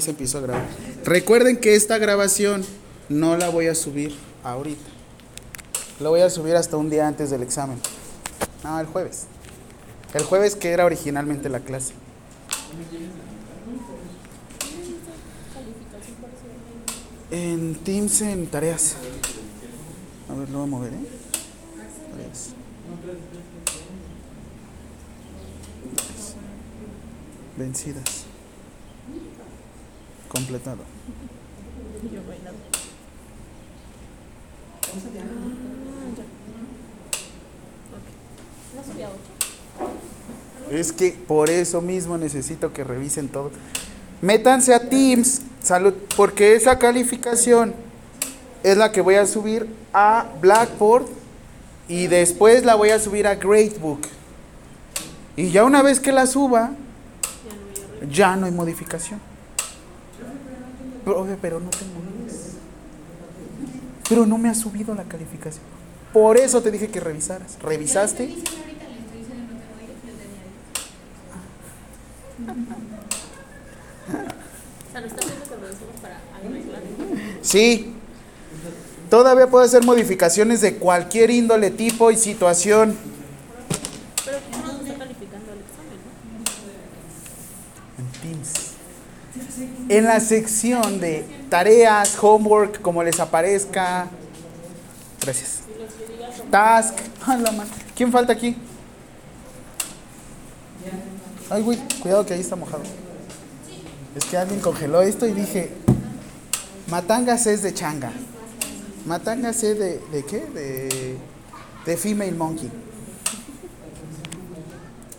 se empiezo a grabar. Recuerden que esta grabación no la voy a subir ahorita. La voy a subir hasta un día antes del examen. No, el jueves. El jueves que era originalmente la clase. En Teams, en tareas. A ver, lo voy a mover, ¿eh? Vencidas. Completado. Es que por eso mismo necesito que revisen todo. Métanse a Teams, salud, porque esa calificación es la que voy a subir a Blackboard y después la voy a subir a Gradebook. Y ya una vez que la suba, ya no hay modificación. Profe, pero no tengo. Pero no me ha subido la calificación. Por eso te dije que revisaras. ¿Revisaste? Sí. Todavía puedo hacer modificaciones de cualquier índole, tipo y situación. Pero no está calificando el examen, ¿no? En Teams. En la sección de tareas, homework, como les aparezca. Gracias. Task. Man- ¿Quién falta aquí? Ay, güey, cuidado que ahí está mojado. Es que alguien congeló esto y dije, Matangas es de changa. Matangas es de, ¿de qué? De, de female monkey.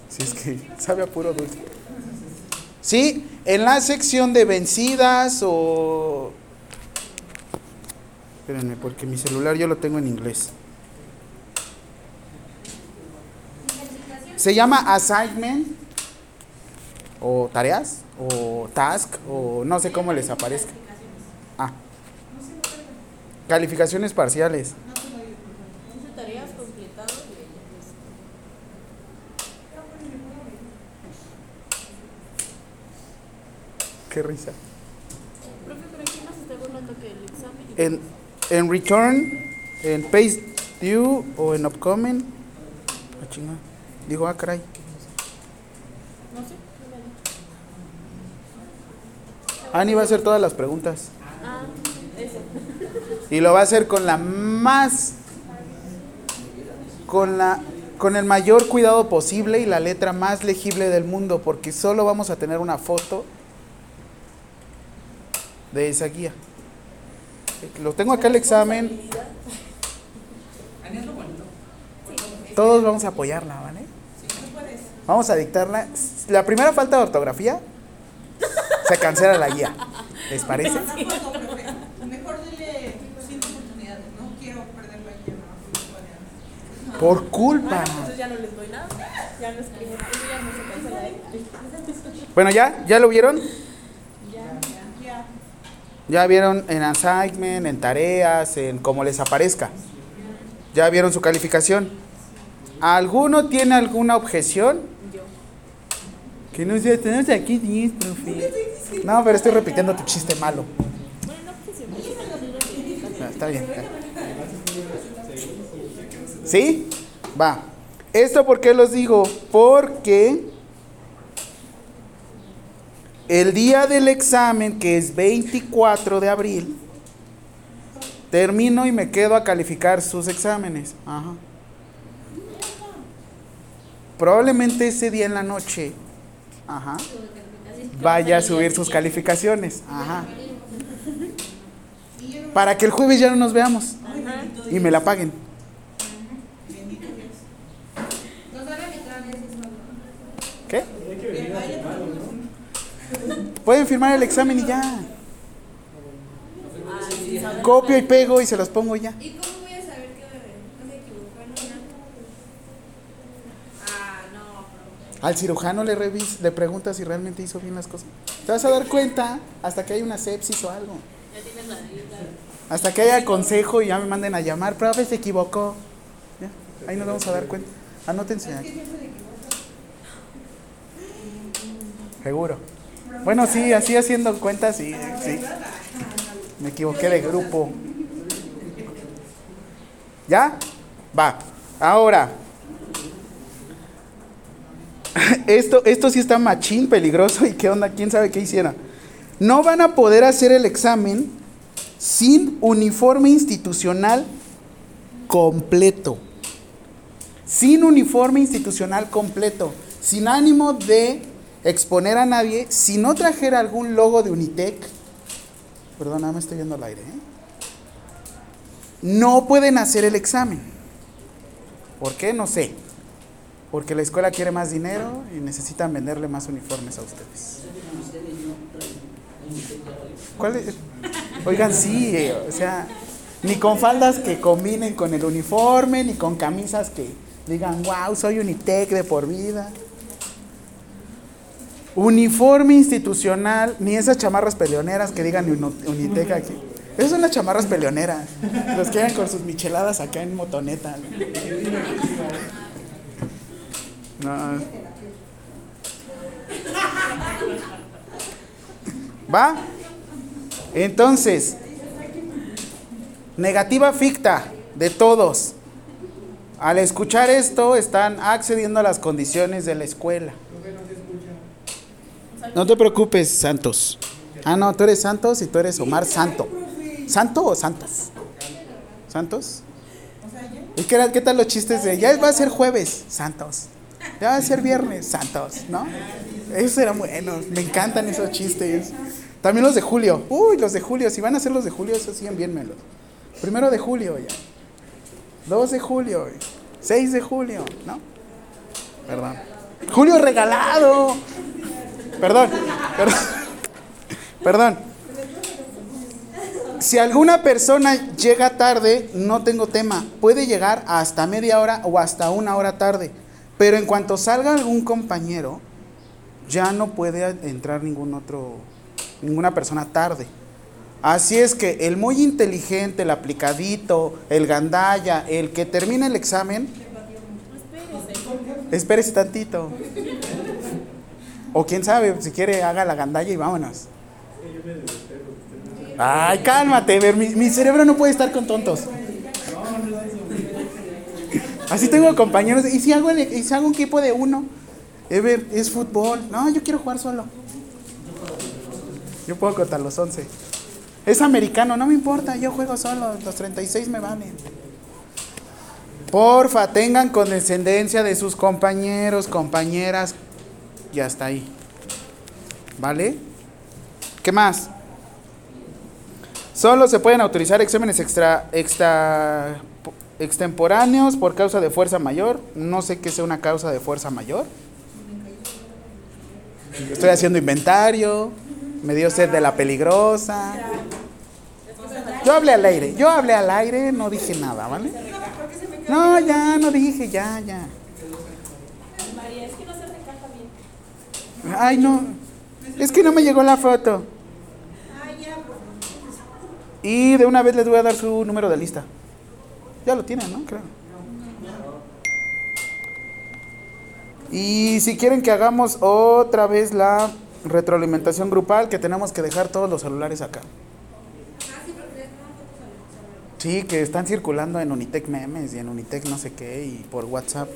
Si es que sabe a puro dulce. Sí, en la sección de vencidas o... Espérenme, porque mi celular yo lo tengo en inglés. Se llama assignment o tareas o task o no sé cómo les aparezca. Ah. Calificaciones parciales. Dice tareas completadas y Qué risa. Profe, pero aquí nos está burlando que el examen En, en return, en page due o en upcoming. Ah, chinga. Digo, ah, caray. no sé. Ani va a hacer todas las preguntas. Ah, eso. Y lo va a hacer con la más. Con la. Con el mayor cuidado posible y la letra más legible del mundo, porque solo vamos a tener una foto de esa guía. Lo tengo acá el examen. Todos vamos a apoyarla, ¿vale? Vamos a dictarla. La primera falta de ortografía se cancela la guía. ¿Les parece? Mejor dile oportunidades, no quiero perder la guía. Por culpa. Entonces ya no les doy nada. Ya no escribo. Eso ya no se cancela ahí. Bueno, ¿ya? ¿Ya lo vieron? Ya. Vieron en assignment, en tareas, en como les aparezca. Ya vieron su calificación. ¿Alguno tiene alguna objeción? Yo. Que no sé, tenemos aquí 10, profe. No, pero estoy repitiendo tu chiste malo. No. Ah, Está bien. ¿Sí? Va. ¿Esto por qué los digo? Porque el día del examen, que es 24 de abril, termino y me quedo a calificar sus exámenes. Ajá. Probablemente ese día en la noche, ajá, vaya a subir sus calificaciones. Ajá. Para que el jueves ya no nos veamos y me la paguen. ¿Qué? Pueden firmar el examen y ya. Copio y pego y se los pongo ya. ¿Y cómo voy a saber que se equivocó en una? Ah, no. Al cirujano le revis, le preguntas si realmente hizo bien las cosas. Te vas a dar cuenta hasta que hay una sepsis o algo. Ya tienes la. Hasta que haya consejo y ya me manden a llamar. Profe, se equivocó. Ya, ahí nos vamos a dar cuenta. Anótense aquí. Seguro. Bueno, sí, así haciendo cuentas, sí, sí. Me equivoqué de grupo. ¿Ya? Va. Ahora. Esto, esto sí está machín, peligroso. ¿Y qué onda? ¿Quién sabe qué hiciera? No van a poder hacer el examen sin uniforme institucional completo. Sin uniforme institucional completo. Sin ánimo de exponer a nadie. Si no trajera algún logo de Unitec. Perdona, me estoy viendo al aire. ¿eh? No pueden hacer el examen. ¿Por qué? No sé. Porque la escuela quiere más dinero y necesitan venderle más uniformes a ustedes. ¿Cuál es? Oigan, sí, eh, o sea, ni con faldas que combinen con el uniforme, ni con camisas que digan, wow, soy Unitec de por vida. Uniforme institucional, ni esas chamarras peleoneras que digan Unitec aquí. Esas son las chamarras peleoneras. Los que con sus micheladas acá en motoneta. No. ¿Va? Entonces, negativa ficta de todos. Al escuchar esto, están accediendo a las condiciones de la escuela. No te preocupes, Santos. Ah, no, tú eres Santos y tú eres Omar Santo. ¿Santo o Santos? ¿Santos? ¿Y qué, qué tal los chistes de ya va a ser jueves? Santos. Ya va a ser viernes, Santos, ¿no? Esos eran buenos, me encantan esos chistes. También los de julio. Uy, los de julio, si van a ser los de julio, esos siguen bien melos. Primero de julio ya. 2 de julio, 6 de julio, ¿no? Perdón. Julio regalado. Perdón, perdón. Perdón. Si alguna persona llega tarde, no tengo tema. Puede llegar hasta media hora o hasta una hora tarde. Pero en cuanto salga algún compañero, ya no puede entrar ningún otro, ninguna persona tarde. Así es que el muy inteligente, el aplicadito, el gandaya, el que termine el examen, espérese tantito. O quién sabe, si quiere, haga la gandalla y vámonos. Ay, cálmate, mi, mi cerebro no puede estar con tontos. Así tengo compañeros. ¿Y si hago, y si hago un equipo de uno? Ever, es fútbol. No, yo quiero jugar solo. Yo puedo contar los 11. Es americano, no me importa, yo juego solo. Los 36 me valen. Porfa, tengan condescendencia de sus compañeros, compañeras. Y hasta ahí. ¿Vale? ¿Qué más? Solo se pueden autorizar exámenes extra, extra extemporáneos por causa de fuerza mayor. No sé qué sea una causa de fuerza mayor. Estoy haciendo inventario. Me dio sed de la peligrosa. Yo hablé al aire. Yo hablé al aire, no dije nada, ¿vale? No, ya, no dije, ya, ya. María, es que no se recaja bien. Ay, no. Es que no me llegó la foto. Y de una vez les voy a dar su número de lista. Ya lo tienen, ¿no? Creo. Y si quieren que hagamos otra vez la retroalimentación grupal, que tenemos que dejar todos los celulares acá. Sí, que están circulando en Unitec memes y en Unitec no sé qué y por WhatsApp.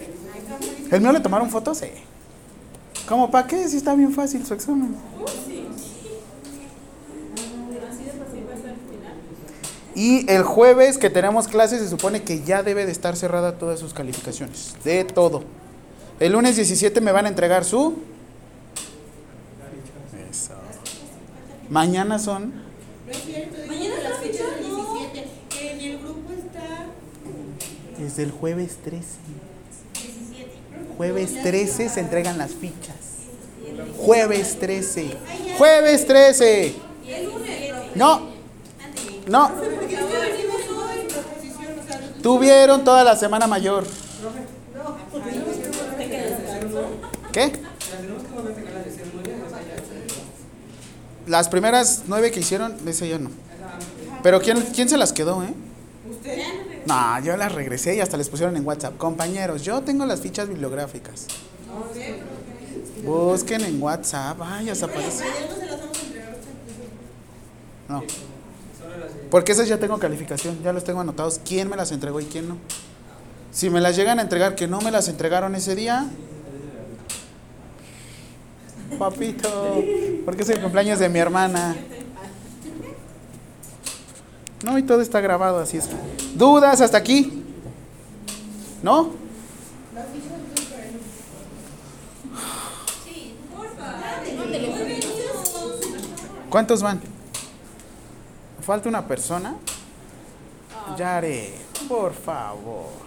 ¿El mío le tomaron fotos? Sí. ¿Cómo para qué? Si está bien fácil su examen. Y el jueves que tenemos clases se supone que ya debe de estar cerrada todas sus calificaciones. De todo. El lunes 17 me van a entregar su... Eso. Mañana son... Mañana las fechas del 17. En el grupo está Desde el jueves 13. Jueves 13 se entregan las fichas. Jueves 13. Jueves 13. No. No. Tuvieron toda la semana mayor. ¿Qué? Las primeras nueve que hicieron, ese ya no. Pero ¿quién, quién se las quedó, eh? No, yo las regresé y hasta les pusieron en WhatsApp. Compañeros, yo tengo las fichas bibliográficas. Busquen en WhatsApp. Ay, ya se aparece. Ya no se las vamos a entregar. No. Porque esas ya tengo calificación, ya los tengo anotados. ¿Quién me las entregó y quién no? Si me las llegan a entregar que no me las entregaron ese día. Papito, porque es el cumpleaños de mi hermana. No, y todo está grabado, así es. que- ¿Dudas hasta aquí? ¿No? ¿Cuántos van? ¿Falta una persona? Yare, por favor.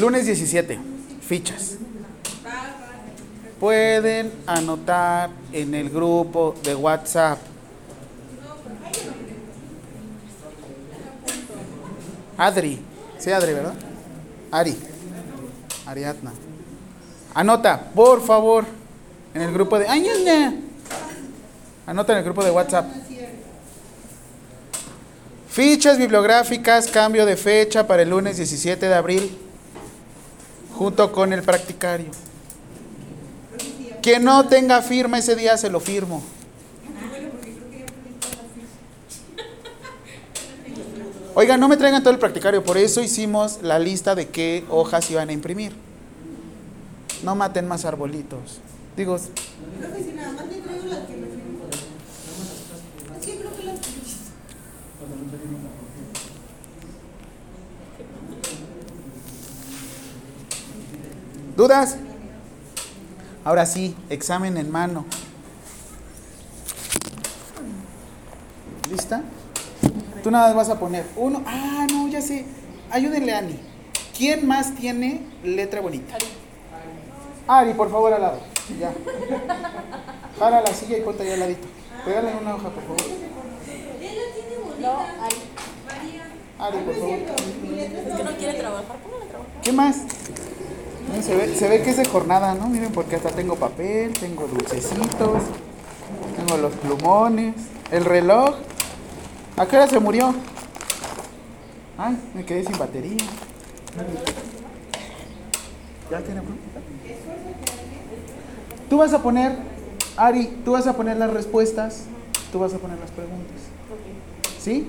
Lunes 17, fichas. Pueden anotar en el grupo de WhatsApp. Adri, sí, Adri, ¿verdad? Ari, Ariadna. Anota, por favor, en el grupo de... Anota en el grupo de WhatsApp. Fichas bibliográficas, cambio de fecha para el lunes 17 de abril, junto con el practicario. Quien no tenga firma ese día se lo firmo. Oigan, no me traigan todo el practicario, por eso hicimos la lista de qué hojas iban a imprimir. No maten más arbolitos. Digo, ¿Dudas? Ahora sí, examen en mano. ¿Lista? Tú nada más vas a poner uno. Ah, no, ya sé. Ayúdenle a Ani. ¿Quién más tiene letra bonita? Ari, por favor, al lado. Ya. Jala la silla y ponte ahí al ladito. Pégale una hoja, por favor. No, ahí. Ari, por favor. Es que no quiere trabajar. Póngale a trabajar. ¿Qué más? Miren, Se ve, se ve que es de jornada, ¿no? Miren, porque hasta tengo papel, tengo dulcecitos, tengo los plumones, el reloj. ¿A qué hora se murió? Ay, me quedé sin batería. ¿Ya tiene pregunta? Tú vas a poner, Ari, tú vas a poner las respuestas, tú vas a poner las preguntas. ¿Sí?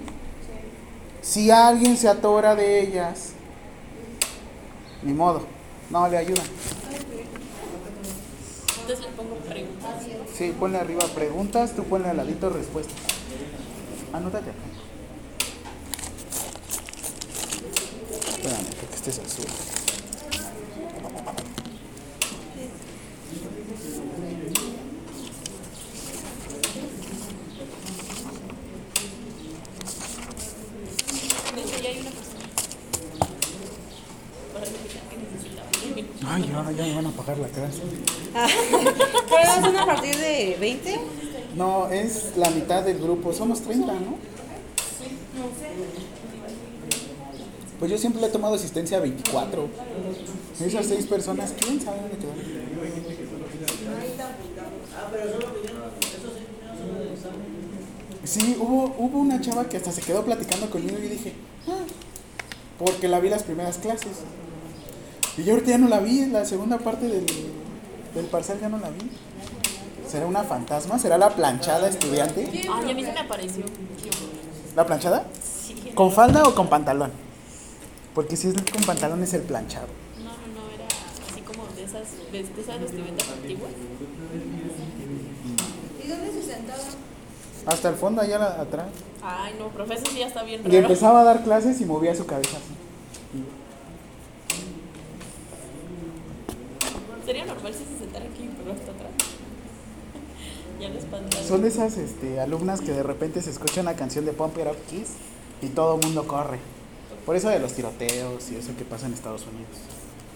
Si alguien se atora de ellas, ni modo, no le ayudan. Entonces le pongo preguntas. Sí, ponle arriba preguntas, tú ponle al ladito respuestas. Anótate acá. Espérame, porque este es azul. Una. Ay, ahora ya me van a pagar la clase. ¿Pero son a partir de 20? No, es la mitad del grupo, somos 30, ¿no? Pues yo siempre le he tomado asistencia a 24. Esas seis personas, ¿quién sabe dónde quedaron? Sí, hubo, hubo una chava que hasta se quedó platicando conmigo y dije, ah, porque la vi las primeras clases. Y yo ahorita ya no la vi, la segunda parte del, del parcial ya no la vi. ¿Será una fantasma? ¿Será la planchada estudiante? Ay, a mí se me apareció. ¿La planchada? Sí. ¿Con falda o con pantalón? Porque si es con pantalón es el planchado. No, no, no, era así como de esas, de, de esas vestimentas antiguas. ¿Y dónde se sentaba? Hasta el fondo, allá la- atrás. Ay, no, profe, eso sí ya está bien Y raro. empezaba a dar clases y movía su cabeza así. Sería normal si se sentara aquí, pero hasta atrás. Ya les. Son de esas este, alumnas que de repente se escucha una canción de Pump It Up Kiss y todo el mundo corre. Por eso de los tiroteos y eso que pasa en Estados Unidos.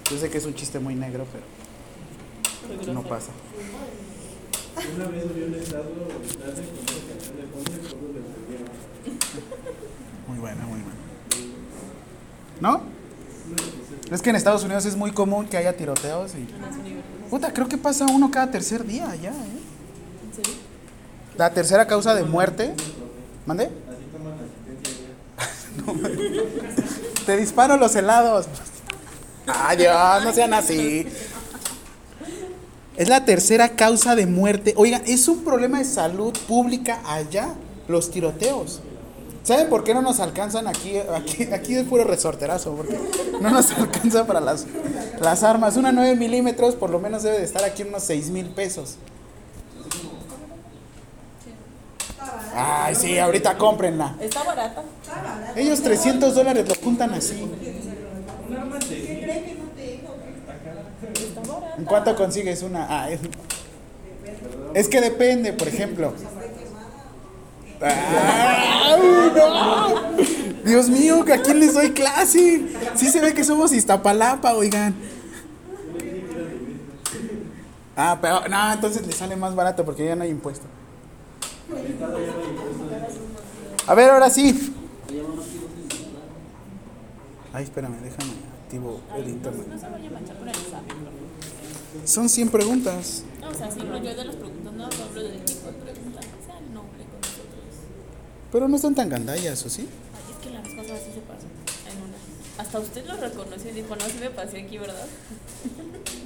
Yo sé que es un chiste muy negro, pero no pasa. Una vez vi un estado con una canción de todos le entendieron. Muy buena, muy buena. ¿No? Es que en Estados Unidos es muy común que haya tiroteos y... Puta, creo que pasa uno cada tercer día allá, ¿eh? La tercera causa de muerte... ¿Mande? Te disparo los helados. Ay, Dios, no sean así. Es la tercera causa de muerte. Oigan, es un problema de salud pública allá, los tiroteos. ¿Saben por qué no nos alcanzan aquí? Aquí, aquí es puro resorterazo, porque no nos alcanza para las, las armas. Una 9 milímetros por lo menos debe de estar aquí unos 6 mil pesos. Ay, sí, ahorita cómprenla. Está barata. Ellos 300 dólares lo juntan así. ¿En cuánto consigues una? Ah, es, es que depende, por ejemplo. ¡Ay, no! Dios mío, ¿a quién les doy clase? Sí se ve que somos Iztapalapa, oigan. Ah, pero no, entonces le sale más barato porque ya no hay impuesto. A ver, ahora sí. Ay, espérame, déjame activo el internet. No se vaya a manchar con el examen. Son 100 preguntas. No, o sea, sí, pero yo de las preguntas no hablo del tipo de preguntas. Sea el nombre con nosotros. Pero no están tan gandallas, ¿o sí? Ay, es que las cosas así se pasan. En una. Hasta usted lo reconoció y dijo, no, sí me pasé aquí, ¿verdad?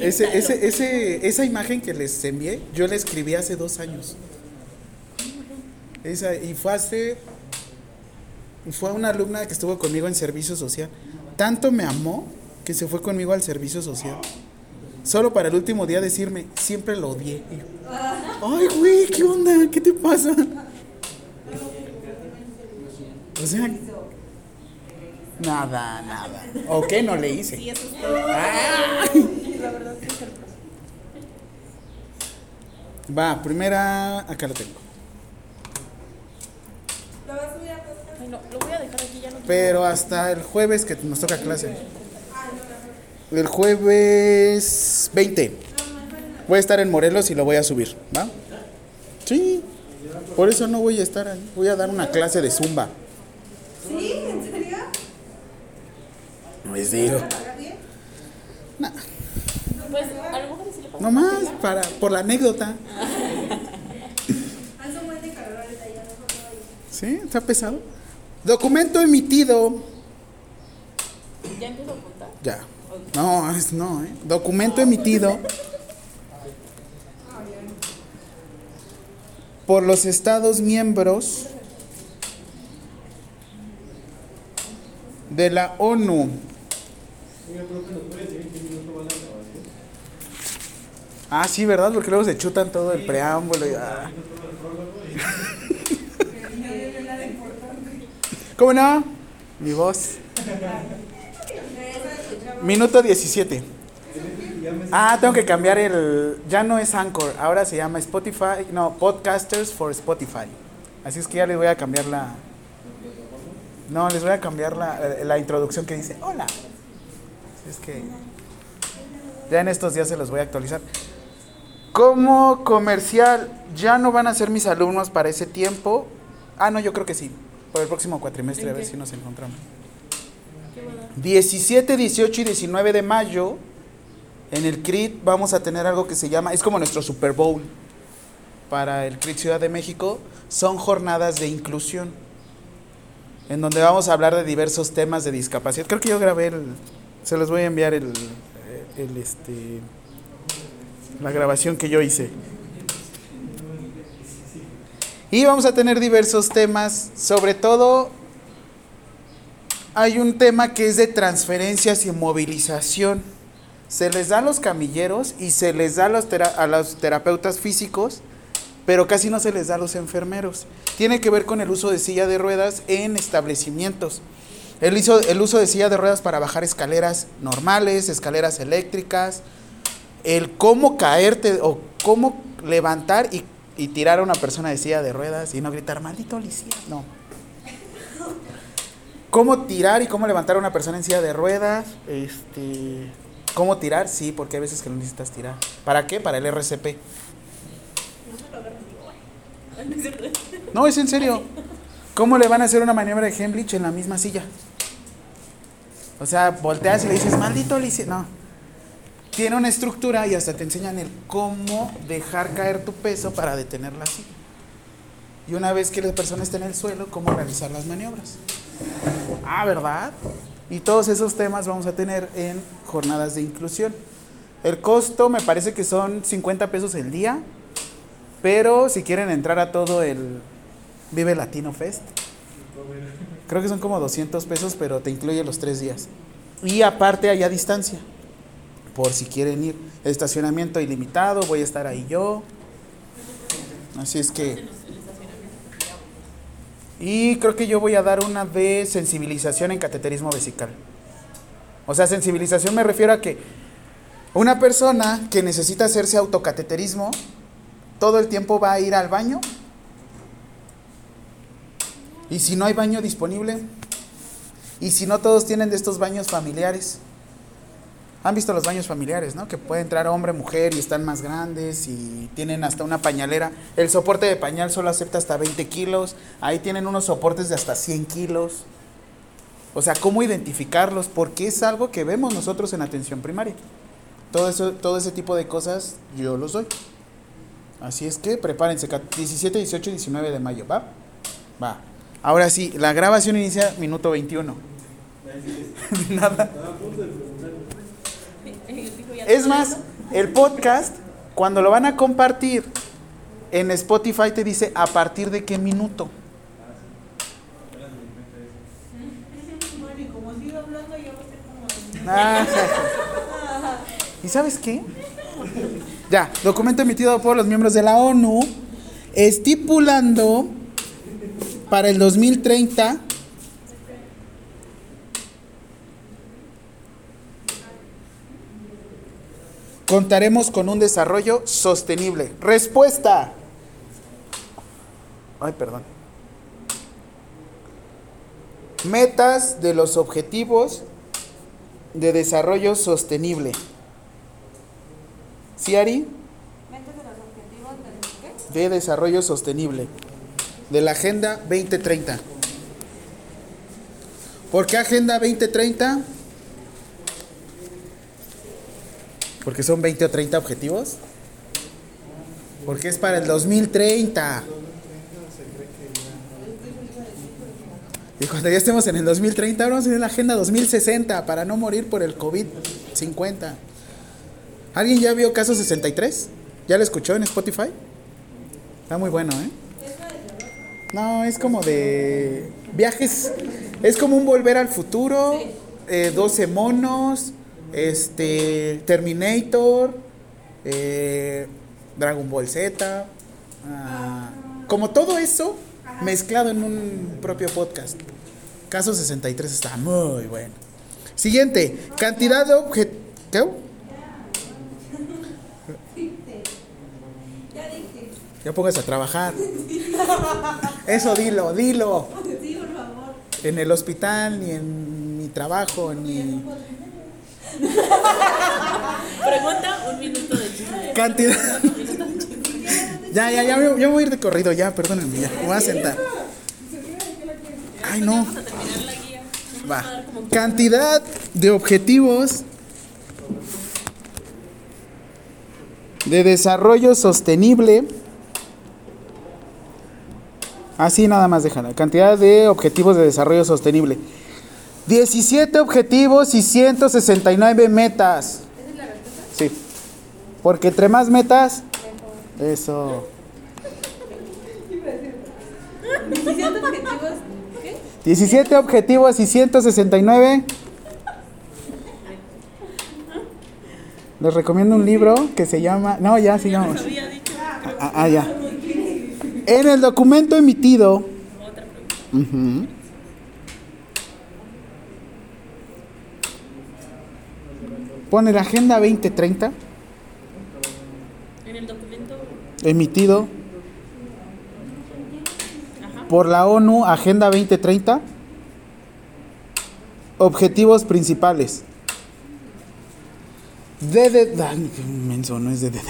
Ese, ese, ese, esa imagen que les envié, yo la escribí hace dos años. Esa, y fue hace. Fue una alumna que estuvo conmigo en servicio social. Tanto me amó que se fue conmigo al servicio social. Solo para el último día decirme, siempre lo odié. Yo, Ay, güey, ¿qué onda? ¿Qué te pasa? O sea, nada, nada. ¿O qué no le hice? Ay. Va, primera, acá lo tengo. Ay, no, lo voy a dejar aquí, ya no. Pero hasta el jueves que nos toca clase. El jueves 20. Voy a estar en Morelos y lo voy a subir, ¿va? Sí. Por eso no voy a estar ahí. Voy a dar una clase de zumba. ¿Sí? ¿En serio? Les digo. Nah, Pues a lo mejor sí le pasa. Nomás para, por la anécdota. No. ¿Sí? ¿Está pesado? Documento emitido. Ya empiezo a apuntar. Ya. No, es no, ¿eh? Documento emitido por los Estados miembros de la ONU. Ah, sí, ¿verdad? Porque luego se chutan todo el preámbulo. y- ah. ¿Cómo no? Mi voz. Minuto 17. Ah, tengo que cambiar el. Ya no es Anchor, ahora se llama Spotify. No, Podcasters for Spotify. Así es que ya les voy a cambiar la. No, les voy a cambiar la, la introducción que dice: Hola. Así es que. Ya en estos días se los voy a actualizar. Como comercial, ya no van a ser mis alumnos para ese tiempo. Ah, no, yo creo que sí. Por el próximo cuatrimestre, a ¿En ver si nos encontramos. ¿Qué va a dar? 17, 18 y 19 de mayo, en el CRIT vamos a tener algo que se llama, es como nuestro Super Bowl para el CRIT Ciudad de México, son jornadas de inclusión, en donde vamos a hablar de diversos temas de discapacidad. Creo que yo grabé el, se los voy a enviar el, el este, la grabación que yo hice. Y vamos a tener diversos temas, sobre todo hay un tema que es de transferencias y movilización. Se les da a los camilleros y se les da a los, a los terapeutas físicos, pero casi no se les da a los enfermeros. Tiene que ver con el uso de silla de ruedas en establecimientos. El uso, el uso de silla de ruedas para bajar escaleras normales, escaleras eléctricas, el cómo caerte o cómo levantar y, y tirar a una persona de silla de ruedas y no gritar, maldito policía. No. Cómo tirar y cómo levantar a una persona en silla de ruedas. Este, cómo tirar, sí, porque hay veces que lo necesitas tirar. ¿Para qué? Para el RCP. No, es en serio. ¿Cómo le van a hacer una maniobra de Hemlich en la misma silla? O sea, volteas y le dices, maldito policía. No. Tiene una estructura y hasta te enseñan el cómo dejar caer tu peso para detenerla así. Y una vez que la persona está en el suelo, cómo realizar las maniobras. Ah, ¿verdad? Y todos esos temas vamos a tener en jornadas de inclusión. El costo me parece que son 50 pesos el día, pero si quieren entrar a todo el Vive Latino Fest, creo que son como 200 pesos, pero te incluye los tres días. Y aparte hay a distancia, por si quieren ir. Estacionamiento ilimitado, voy a estar ahí yo. Así es que... Y creo que yo voy a dar una de sensibilización en cateterismo vesical. O sea, sensibilización me refiero a que una persona que necesita hacerse autocateterismo, todo el tiempo va a ir al baño. Y si no hay baño disponible, y si no todos tienen de estos baños familiares, han visto los baños familiares, ¿no? Que puede entrar hombre, mujer y están más grandes y tienen hasta una pañalera. El soporte de pañal solo acepta hasta 20 kilos. Ahí tienen unos soportes de hasta 100 kilos. O sea, ¿cómo identificarlos? Porque es algo que vemos nosotros en atención primaria. Todo, eso, todo ese tipo de cosas yo los doy. Así es que prepárense, 17, 18 y 19 de mayo, ¿va? Va. Ahora sí, la grabación inicia minuto 21. Nada. Es más, el podcast, cuando lo van a compartir en Spotify, te dice a partir de qué minuto. Bueno, y como sigo hablando, ya va a ser como. Ah, ¿Y sabes qué? Ya, documento emitido por los miembros de la ONU estipulando para el 2030 contaremos con un desarrollo sostenible. Respuesta. Ay, perdón. Metas de los objetivos de desarrollo sostenible. ¿Sí, Ari? Metas de los objetivos ¿qué? De desarrollo sostenible. De la Agenda 2030. ¿Por qué Agenda 2030? Porque son 20 o 30 objetivos. Porque es para el 2030. Y cuando ya estemos en el 2030, ahora vamos a tener la Agenda 2060 para no morir por el COVID-50. ¿Alguien ya vio Caso 63? ¿Ya lo escuchó en Spotify? Está muy bueno, ¿eh? No, es como de viajes. Es como un volver al futuro. eh, 12 monos. Este. Terminator. eh, Dragon Ball Z. ah, como todo eso mezclado en un propio podcast. Caso 63 está muy bueno. Siguiente. Cantidad de objetos. ¿Qué? Ya pongas a trabajar. Eso dilo, dilo. Sí, por favor. En el hospital, ni en mi trabajo, ni. Pregunta, un minuto de chisme. Cantidad. Ya, ya, ya, ya voy a ir de corrido, ya, perdónenme, ya. Voy a sentar. Ay, no. Va. Cantidad de objetivos de desarrollo sostenible. Así nada más déjala. Cantidad de objetivos de desarrollo sostenible. 17 objetivos y 169 metas. Sí. Porque entre más metas, eso. 17 objetivos. ¿Qué? 17 objetivos y 169. Les recomiendo un libro que se llama. No, ya sigamos. dicho Ah, ah, ya. En el documento emitido. otra pregunta. ujú, Pone la Agenda 2030 En el documento. emitido Ajá. por la ONU Agenda 2030. Objetivos principales. De, de, menso, no es de, de- de-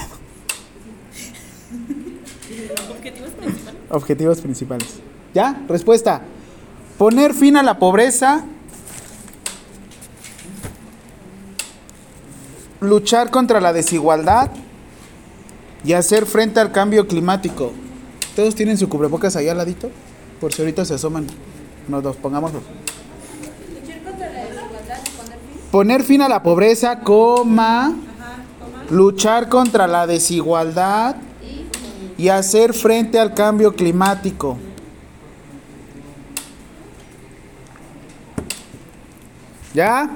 Objetivos principales. Objetivos principales. ¿Ya? Respuesta. Poner fin a la pobreza. Luchar contra la desigualdad. Y hacer frente al cambio climático. ¿Todos tienen su cubrebocas ahí al ladito? Por si ahorita se asoman. Nos los pongamos. Luchar contra la desigualdad. Poner fin a la pobreza, coma, luchar contra la desigualdad y hacer frente al cambio climático. ¿Ya?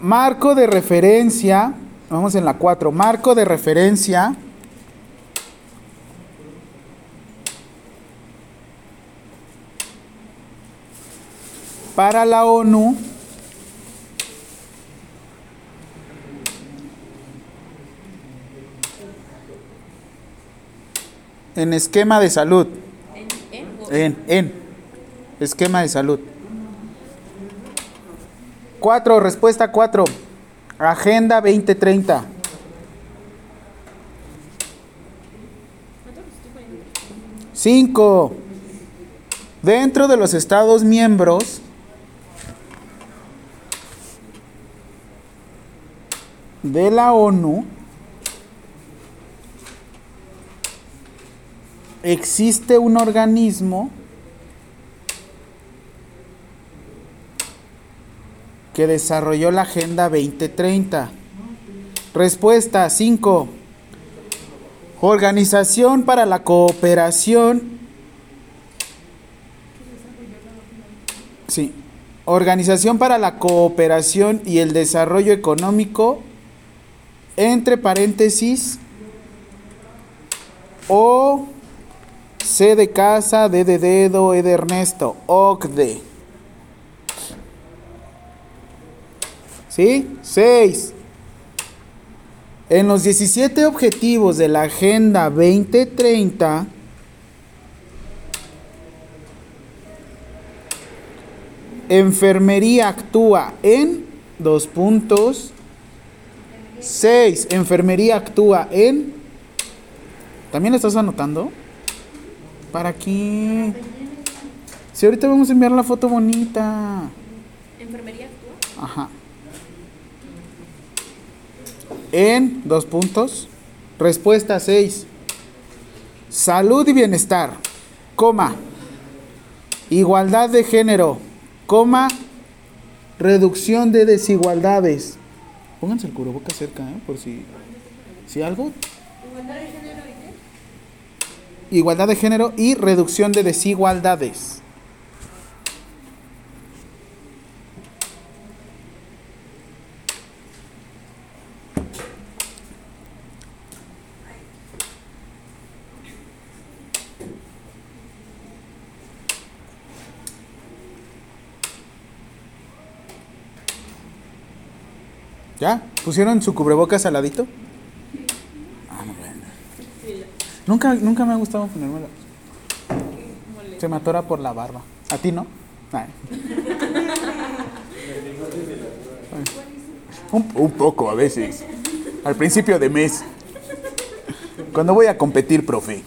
Marco de referencia, vamos en la 4, marco de referencia. Para la ONU en esquema de salud. En, en, o- En, en. Esquema de salud. Cuatro, respuesta cuatro. Agenda 2030. Cinco. Dentro de los Estados miembros de la ONU existe un organismo que desarrolló la Agenda 2030. Respuesta 5. Organización para la Cooperación. Sí. Organización para la Cooperación y el Desarrollo Económico, entre paréntesis, O, C de casa, D de dedo, E de Ernesto, OCDE. ¿Sí? 6. En los 17 objetivos de la Agenda 2030, enfermería actúa en dos puntos. 6. Enfermería actúa en... ¿También le estás anotando? ¿Para qué? Si ahorita vamos a enviar la foto bonita. ¿Enfermería actúa? Ajá. En dos puntos. Respuesta 6. Salud y bienestar, coma. Igualdad de género, coma. Reducción de desigualdades. Pónganse el cubrebocas cerca, ¿eh? Por si, si algo. Igualdad de género y reducción de desigualdades. ¿Ya? ¿Pusieron su cubrebocas al ladito? Ah, muy bien. Nunca, nunca me ha gustado ponérmelo. Se me atora por la barba. ¿A ti no? Ay. Un, un poco a veces. Al principio de mes. Cuando voy a competir, profe.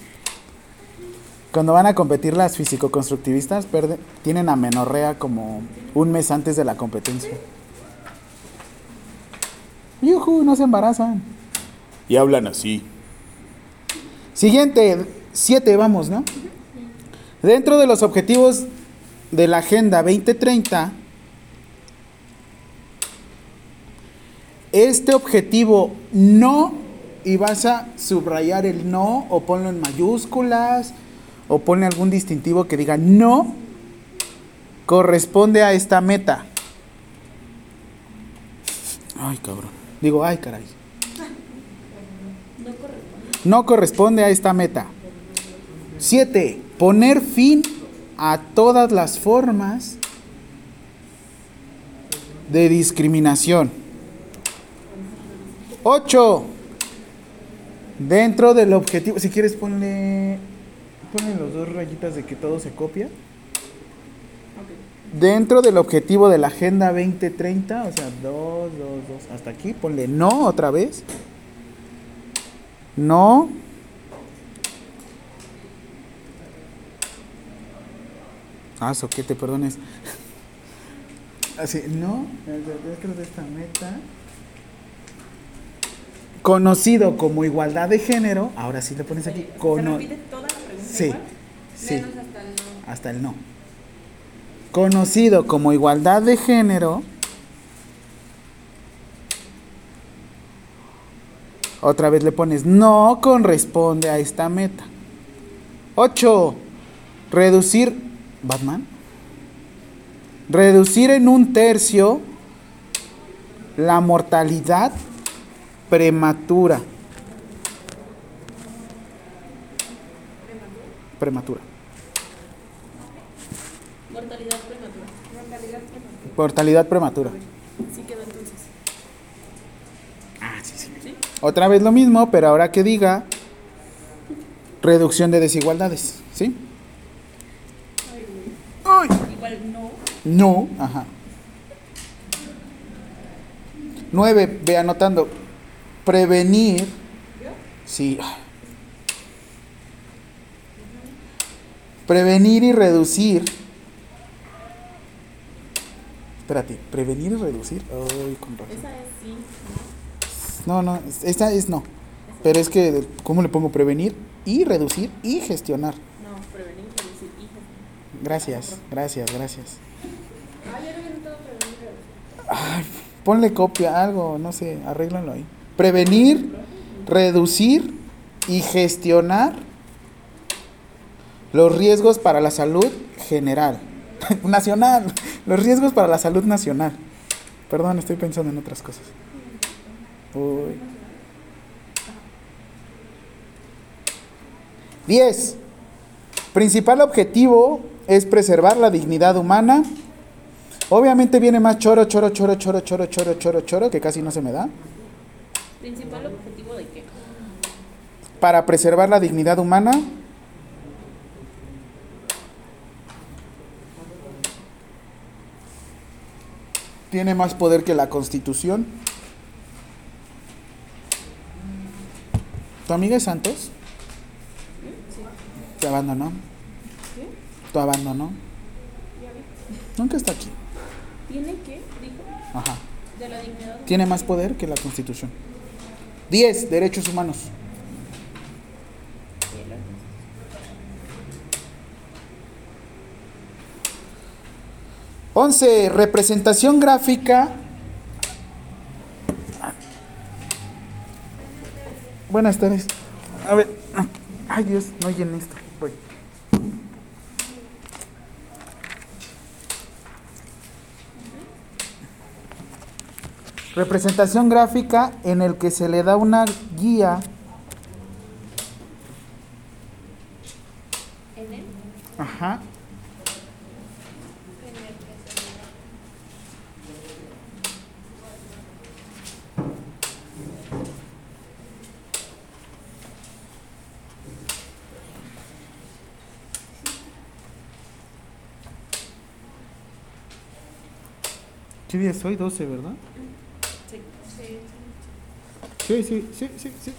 Cuando van a competir las físico-constructivistas, perde- tienen amenorrea como un mes antes de la competencia. Yujú, no se embarazan. Y hablan así. Siguiente, siete, vamos, ¿no? Dentro de los objetivos de la Agenda 2030, este objetivo no, y vas a subrayar el no, o ponlo en mayúsculas, o ponle algún distintivo que diga no, corresponde a esta meta. Ay, cabrón. Digo, ay, caray. No corresponde a esta meta. 7. Poner fin a todas las formas de discriminación. 8. Dentro del objetivo, si quieres ponle, ponle los dos rayitas de que todo se copia. Dentro del objetivo de la Agenda 2030, o sea, 2, 2, 2, hasta aquí, ponle no otra vez. No. Ah, so que te perdones. Así, no, dentro de esta meta. Conocido como igualdad de género, ahora sí le pones aquí. ¿Se cono- repite toda la pregunta Sí, igual? sí, Menos hasta el no. hasta el no. Conocido como igualdad de género, otra vez le pones no corresponde a esta meta. 8. Reducir Batman. Reducir en un tercio la mortalidad prematura. Prematura. Mortalidad prematura. Mortalidad prematura. Sí quedó entonces. Ah, sí, sí. ¿Sí? Otra vez lo mismo, pero ahora que diga reducción de desigualdades, ¿sí? Ay. Igual no. No, ajá. 9, ve anotando. Prevenir. Sí. Prevenir y reducir. Espérate, prevenir y reducir. Ay. Esa es sí. No, no, esta es no. Pero es que, ¿cómo le pongo prevenir y reducir y gestionar? No, prevenir, reducir y gestionar. Gracias, gracias, gracias. Ay, ponle copia, algo, no sé, arréglalo ahí. Prevenir, reducir y gestionar los riesgos para la salud general. nacional. Los riesgos para la salud nacional. Perdón, estoy pensando en otras cosas. Uy. 10. Principal objetivo es preservar la dignidad humana. Obviamente viene más choro, choro, choro, choro, choro, choro, choro, choro, que casi no se me da. ¿Principal objetivo de qué? Para preservar la dignidad humana. Tiene más poder que la constitución. ¿Tu amiga es Santos? Te abandonó. ¿Te abandonó? Nunca está aquí. ¿Tiene qué? Dijo. Ajá. De la dignidad. Tiene más poder que la constitución. 10. Derechos humanos. Once, representación gráfica. Buenas tardes. A ver. Ay Dios, no oyen esto. Voy. Representación gráfica en el que se le da una guía 12, hoy 12, ¿verdad? Sí. Sí, sí, sí, sí.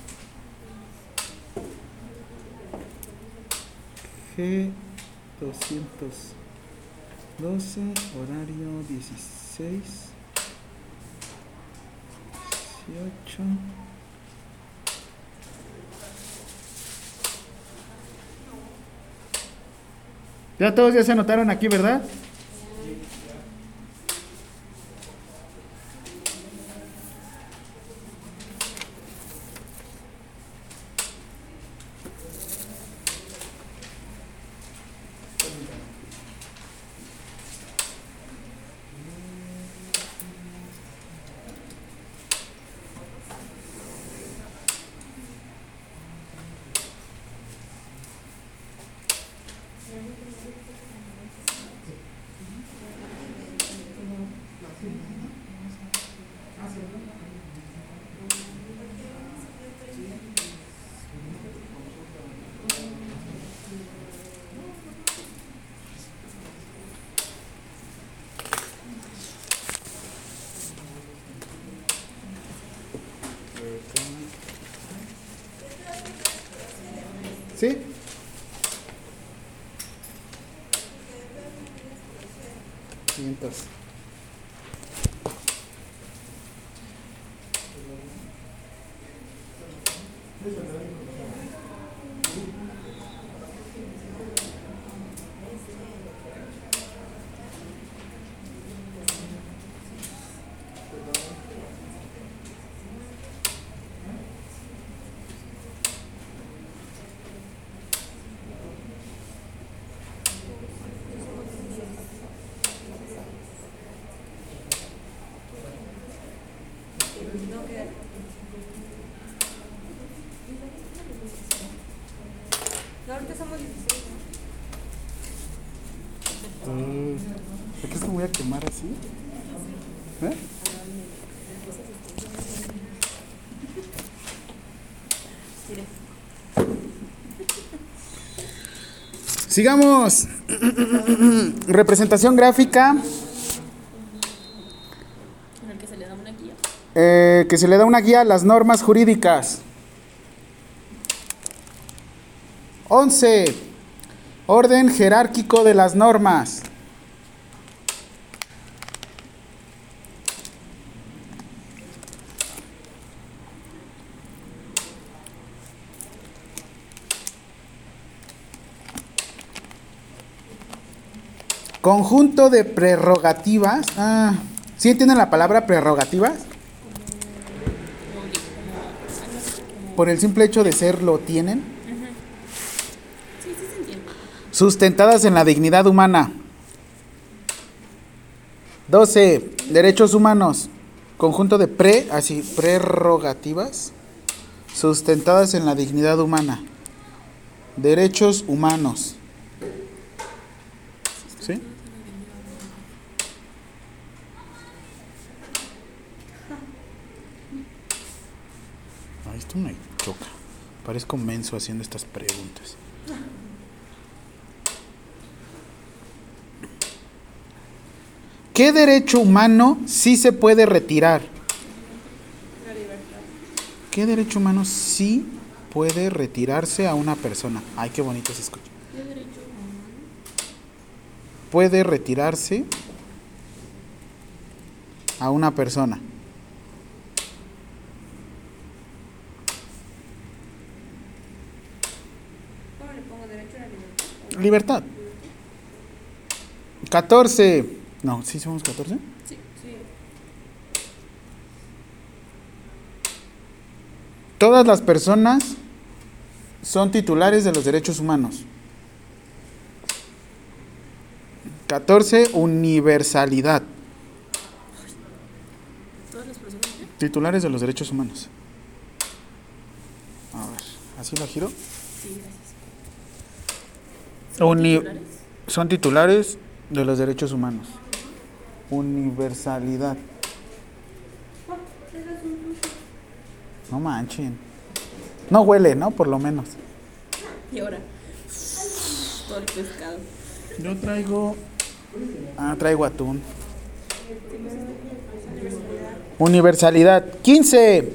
G212, horario 16, 18. Ya todos ya se anotaron aquí, ¿verdad? Sigamos. Representación gráfica En el que se le da una guía. eh, que se le da una guía a las normas jurídicas. 11. Orden jerárquico de las normas. Conjunto de prerrogativas. Ah, ¿sí entienden la palabra prerrogativas? Por el simple hecho de ser lo tienen. Sustentadas en la dignidad humana. 12. Derechos humanos. Conjunto de pre, así, prerrogativas. Sustentadas en la dignidad humana. Derechos humanos. ¿Sí? Ay, esto me choca. Parezco menso haciendo estas preguntas. ¿Qué derecho humano sí se puede retirar? ¿Qué derecho humano sí puede retirarse a una persona? Ay, qué bonito se escucha. Puede retirarse a una persona. ¿Cómo le pongo derecho a la libertad? Libertad. 14. No, ¿sí somos 14? Sí. Sí. Todas las personas son titulares de los derechos humanos. 14. Universalidad. Todas las personas. Titulares de los derechos humanos. A ver, ¿así lo giro? Sí, gracias. Uni- ¿Titulares? son titulares de los derechos humanos. Universalidad. No manchen. No huele, ¿no? Por lo menos. Y ahora. Todo el pescado. Yo traigo. Ah, traigo atún. Universalidad. 15.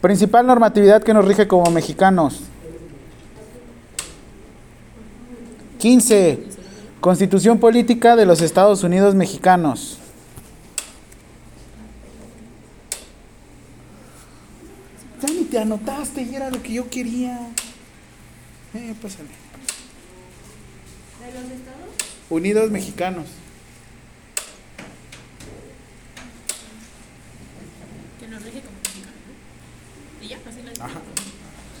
Principal normatividad que nos rige como mexicanos. 15. Constitución política de los Estados Unidos mexicanos. Ya ni te anotaste y era lo que yo quería. Eh, pásale. ¿De los estados? Unidos Mexicanos. Que nos rige como mexicano, ¿no? Y ya, así lo Ajá.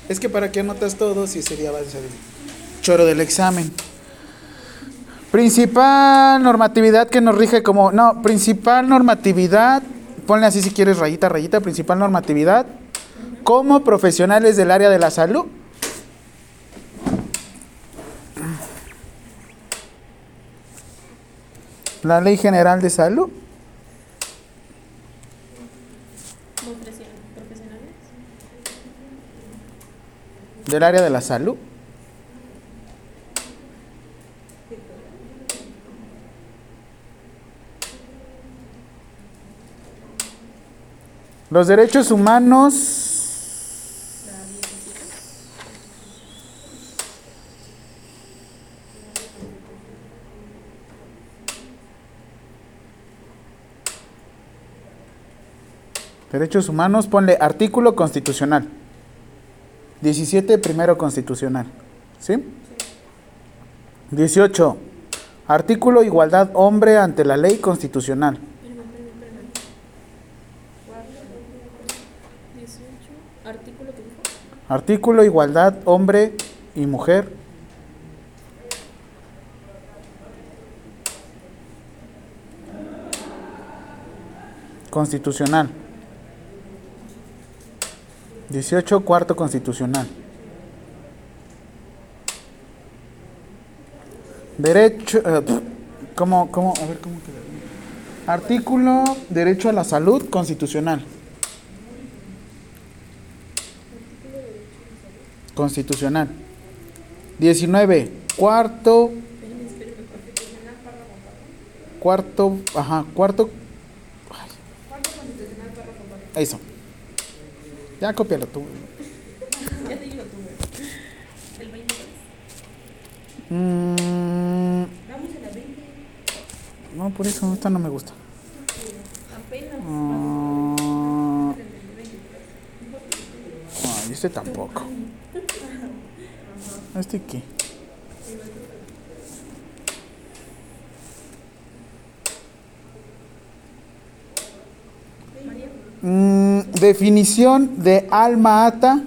Es que para qué anotas todo si sería va a ser el choro del examen. Principal normatividad que nos rige como. No, principal normatividad. Ponle así si quieres rayita, rayita. Principal normatividad. Como profesionales del área de la salud. La Ley General de Salud. profesionales. Del área de la salud. Los derechos humanos. Derechos humanos, ponle artículo constitucional. 17, primero constitucional. ¿Sí? 18. Artículo igualdad hombre ante la ley constitucional. 18. Artículo que dijo. Artículo igualdad hombre y mujer. Constitucional. 18, cuarto constitucional. Derecho, eh, ¿cómo, cómo, a ver, cómo queda? Artículo, derecho a la salud constitucional. Constitucional. 19, cuarto, cuarto, ajá, cuarto, eso. Ya cópialo tú. Ya te digo tú. El 20. Mm, no, por eso, esta no me gusta. Ah, ay, este tampoco. ¿Este qué? Mm, definición de alma ata.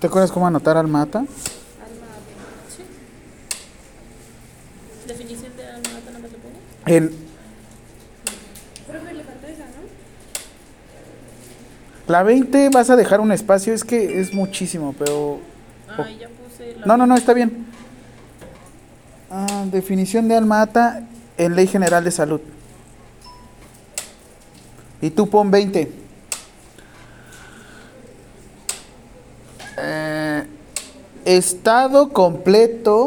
¿Te acuerdas cómo anotar alma ata? Definición de alma nada le faltó esa, ¿no? La 20 vas a dejar un espacio, es que es muchísimo, pero... Ay, ya puse la. No, no, no, está bien. Ah, definición de alma ata en Ley General de Salud. Y tú pon 20. Eh, estado completo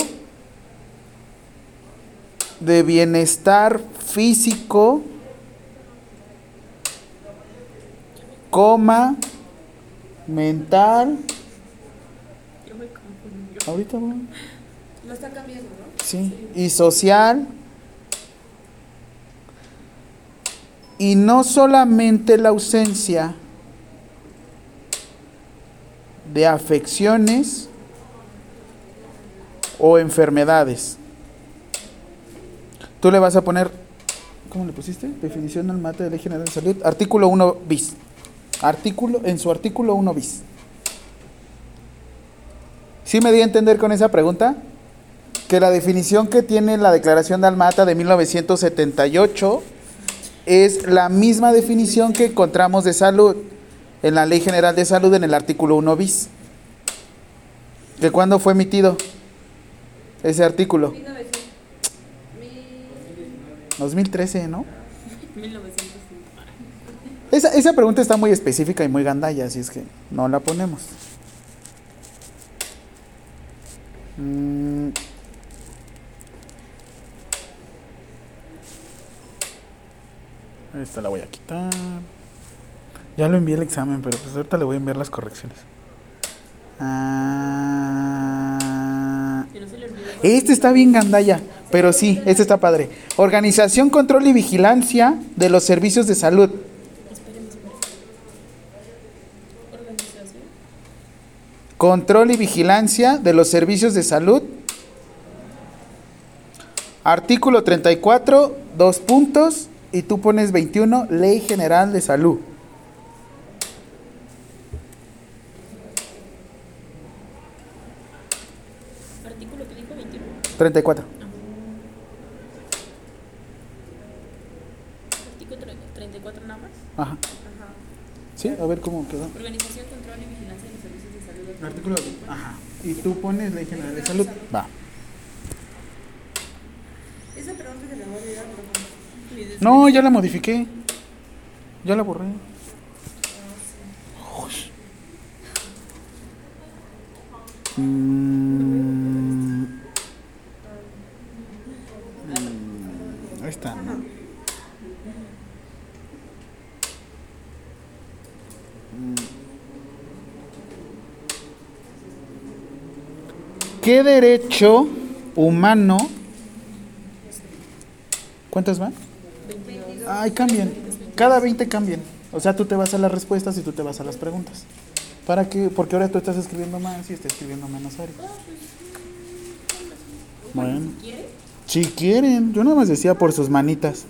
de bienestar físico, coma, mental. Yo me confundí. Ahorita voy. Lo está cambiando, ¿no? Sí, y social. Y no solamente la ausencia de afecciones o enfermedades. Tú le vas a poner, ¿cómo le pusiste? Definición del mate de Ley General de Salud, artículo 1 bis. Artículo, en su artículo 1 bis. ¿Sí me di a entender con esa pregunta? que la definición que tiene la Declaración de Almata de 1978 es la misma definición que encontramos de salud en la Ley General de Salud en el artículo 1 bis. ¿De cuándo fue emitido ese artículo? 1900. Mil... 2013, ¿no? 1905. Esa, esa pregunta está muy específica y muy gandalla, así es que no la ponemos. Mm. Esta la voy a quitar. Ya lo envié el examen, pero pues ahorita le voy a enviar las correcciones. Ah. Este está bien gandalla, pero sí, este está padre. Organización, control y vigilancia de los servicios de salud. Control y vigilancia de los servicios de salud. Artículo 34, dos puntos, y tú pones 21, Ley General de Salud. Artículo que dijo 21. 34. Artículo tre- 34 más. Ajá. Sí, a ver cómo quedó. Organización, control y vigilancia de los servicios de salud. Artículo. Ajá. Y tú pones Ley General de Salud. Va. Esa pregunta se la voy a olvidar, pero Y de- No, ya la modifiqué. Ya la borré. Ush. Mm. Mm, Ahí está. ¿Qué derecho humano? ¿Cuántas van? Ay, cambian. Cada 20 cambian. O sea, tú te vas a las respuestas y tú te vas a las preguntas. ¿Para qué? Porque ahora tú estás escribiendo más y está escribiendo menos Ari. Bueno. Si quieren. Yo nada más decía por sus manitas.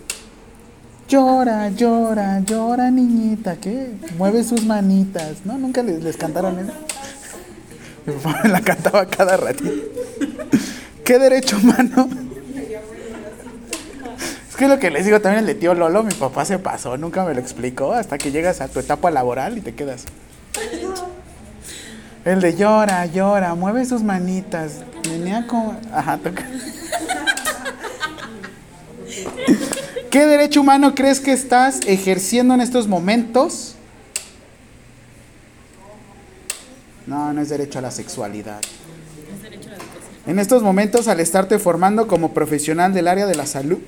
Llora, llora, llora, niñita. ¿Qué? Mueve sus manitas. No, nunca les, les cantaron eso. Mi papá me la cantaba cada ratito. ¿Qué derecho humano? Es que lo que les digo también el de tío Lolo, mi papá se pasó, nunca me lo explicó, hasta que llegas a tu etapa laboral y te quedas. El de llora, llora, mueve sus manitas. Venía con. Ajá, toca. ¿Qué derecho humano crees que estás ejerciendo en estos momentos? No, no es derecho a la sexualidad. En estos momentos, al estarte formando como profesional del área de la salud,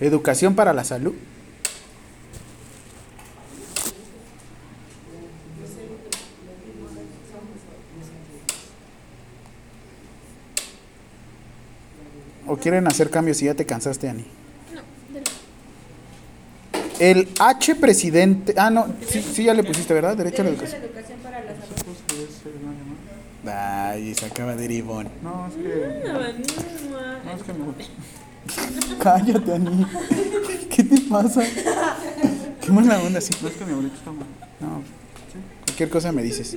educación para la salud, ¿O quieren hacer cambios si ya te cansaste, Ani? El H presidente. Ah, no, sí, sí ya le pusiste, ¿verdad? Derecho a la educación. educación para la salud. Ay, se acaba de Iribón. No, es que. No, No, es que me Cállate, Ani. ¿Qué te pasa? Qué mala onda, sí. No, es que mi abuelito está mal. No, cualquier cosa me dices.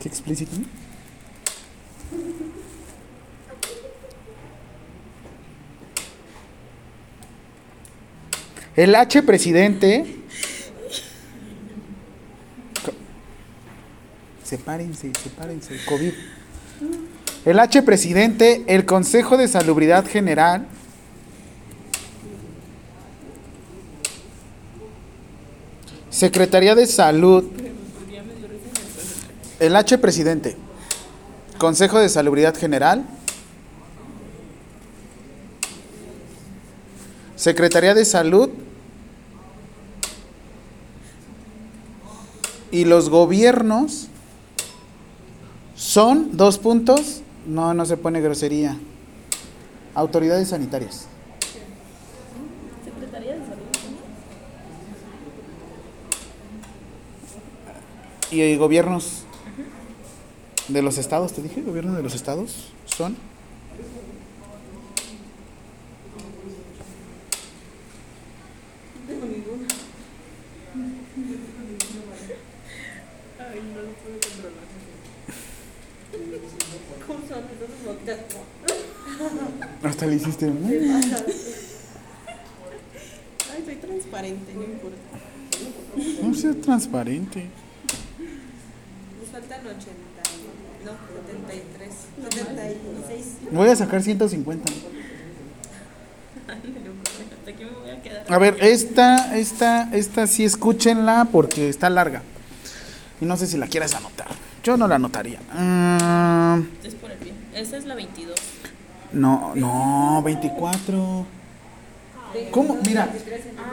Qué explícito. El H presidente. Sepárense, sepárense. COVID. El H presidente, el Consejo de Salubridad General. Secretaría de Salud. El H presidente. Consejo de Salubridad General. Secretaría de Salud. Y los gobiernos son dos puntos. No, no se pone grosería. Autoridades sanitarias. Secretaría de Salud. Y eh, gobiernos de los estados, te dije, gobiernos de los estados son. ¿Cómo son Hasta le hiciste. Ay, soy transparente, no importa. No sea transparente. Nos faltan 80. No, 73. 76. Voy a sacar 150. Hasta aquí me voy a quedar. A ver, esta, esta, esta sí escúchenla porque está larga. Y no sé si la quieras anotar. Yo no la anotaría. Mm, Es por el bien. Esa es la 22. no, no, 24. ¿Cómo? Mira.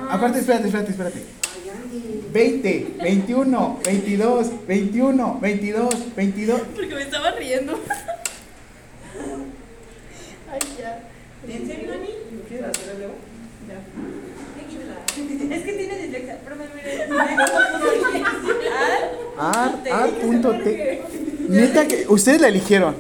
Aparte, espérate, espérate, espérate. 20, 21, 22, 21, 22, 22. Porque me estaba riendo. Ay, ya. ¿En serio, Ani? ¿Quieres hacer el Es que tiene dislexia. Pero me mire. Ar, ar, punto T. Neta que ustedes la eligieron.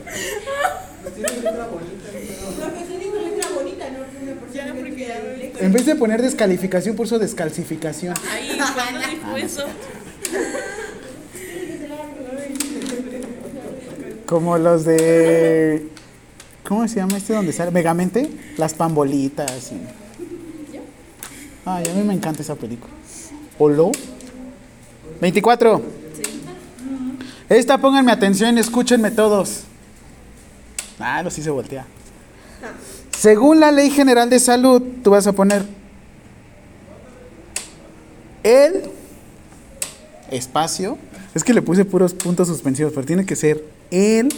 En vez de poner descalificación, puso descalcificación. Ay, ¿cuándo dijo eso? Como los de. ¿Cómo se llama este donde sale? Megamente. Las pambolitas. Y... Ay, a mí me encanta esa película. ¿Olo? 24. Esta, pónganme atención, escúchenme todos. Ah, lo sí se voltea. Según la Ley General de Salud, tú vas a poner el espacio. Es que le puse puros puntos suspensivos, pero tiene que ser el,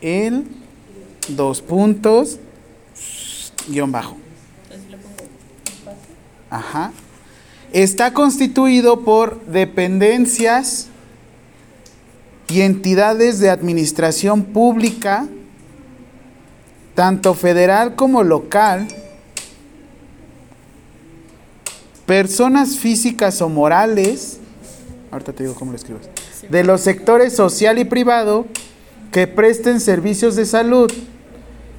el, dos puntos, guion bajo. Ajá. Está constituido por dependencias y entidades de administración pública, tanto federal como local, personas físicas o morales, ahorita te digo cómo lo escribes, de los sectores social y privado que presten servicios de salud,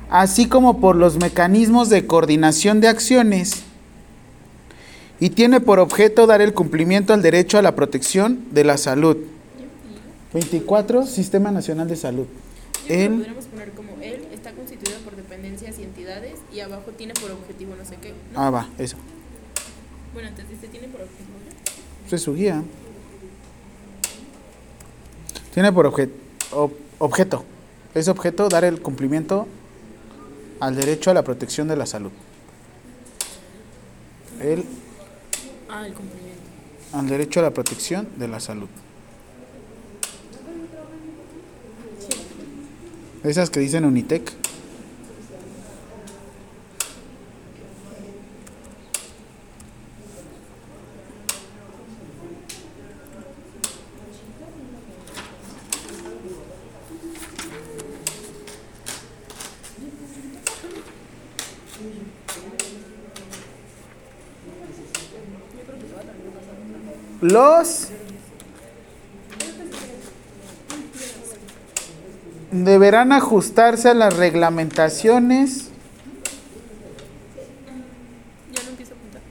así como por los mecanismos de coordinación de acciones y tiene por objeto dar el cumplimiento al derecho a la protección de la salud. 24, Sistema Nacional de Salud. El, podríamos poner como él está constituido por dependencias y entidades y abajo tiene por objetivo no sé qué. ¿no? ah, va, eso. Bueno, entonces dice tiene por objetivo. ¿no? Eso es su guía. Tiene por obje- ob- objeto. Es objeto dar el cumplimiento al derecho a la protección de la salud. El, Ah, el cumplimiento. al derecho a la protección de la salud. Esas que dicen Unitec. Los deberán ajustarse a las reglamentaciones. Ya no empiezo a apuntar.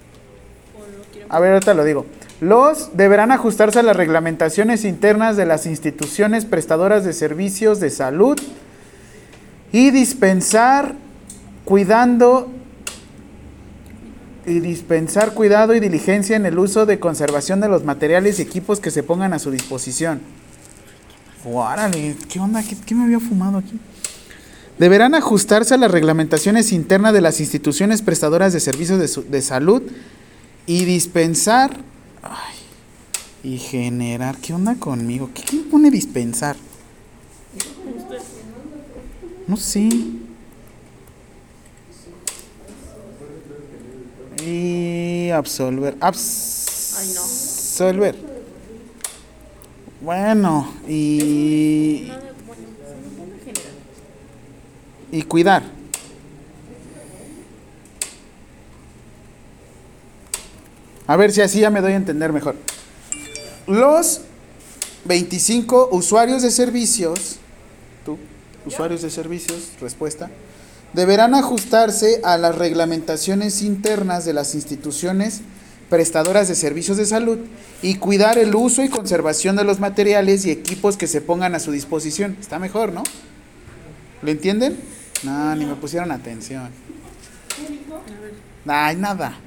O lo quiero A ver, ahorita lo digo. Los deberán ajustarse a las reglamentaciones internas de las instituciones prestadoras de servicios de salud y dispensar cuidando y dispensar cuidado y diligencia en el uso de conservación de los materiales y equipos que se pongan a su disposición. Órale, ¿qué onda? ¿Qué, qué me había fumado aquí? Deberán ajustarse a las reglamentaciones internas de las instituciones prestadoras de servicios de, su- de salud y dispensar ay, y generar. ¿Qué onda conmigo? ¿Qué, qué me pone dispensar? No sé. Y absolver. Abs Ay, no. Absolver. Bueno, y, y cuidar. A ver si así ya me doy a entender mejor. Los 25 usuarios de servicios, tú, usuarios de servicios, respuesta, deberán ajustarse a las reglamentaciones internas de las instituciones prestadoras de servicios de salud y cuidar el uso y conservación de los materiales y equipos que se pongan a su disposición. Está mejor, ¿no? ¿Lo entienden? No, ni me pusieron atención. Ay, nada.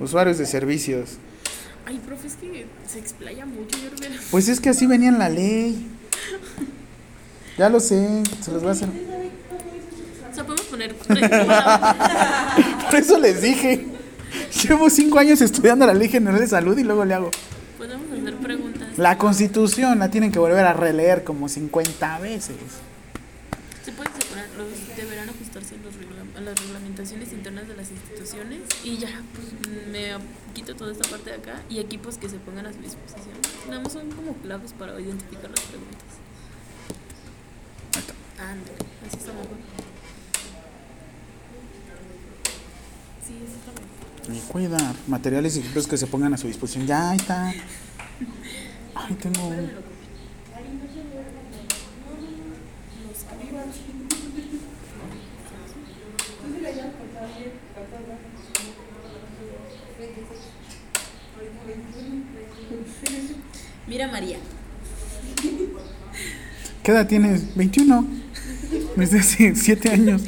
Usuarios de servicios. Ay, profe, es que se explaya mucho. Yo Pues es que así venía en la ley. Ya lo sé, se los voy a hacer. O sea, podemos poner. podemos Por eso les dije. Llevo cinco años estudiando la Ley General de Salud y luego le hago. hacer preguntas. La Constitución la tienen que volver a releer como 50 veces. Se puede separar, los deberán ajustarse a, los regla- a las reglamentaciones internas de las instituciones y ya, pues me quito toda esta parte de acá y equipos que se pongan a su disposición. Nada más son como clavos para identificar las preguntas. Ándale, así está mejor. Sí, eso está mejor. Y cuidar materiales y equipos que se pongan a su disposición. Ya, ahí está. Ay, tengo. Mira María. ¿Qué edad tienes? 21. Desde hace 7 años.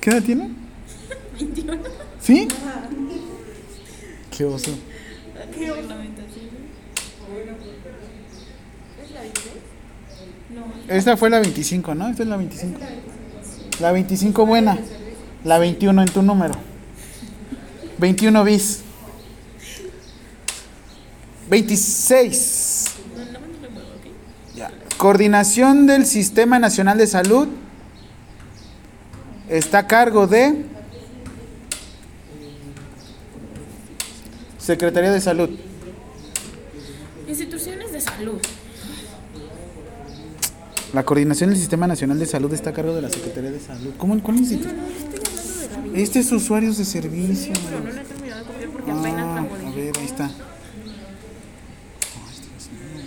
¿Qué edad tiene? 21. ¿Sí? Qué oso. ¿Qué reglamentación? ¿Es la 26? No. Esta fue la 25, ¿no? Esta es la 25. La 25 buena. La 21 en tu número. 21 bis. 26. No, no, no me muevo, ¿ok? Ya. Coordinación del Sistema Nacional de Salud está a cargo de Secretaría de Salud. Instituciones de salud. La coordinación del Sistema Nacional de Salud está a cargo de la Secretaría de Salud. ¿Cómo, ¿Cuál instituto? No, no, estoy hablando de la 26. Este es usuarios de servicio. Pero no la he terminado de copiar porque apenas Ah, la a ver, ahí está. Ay, Dios mío.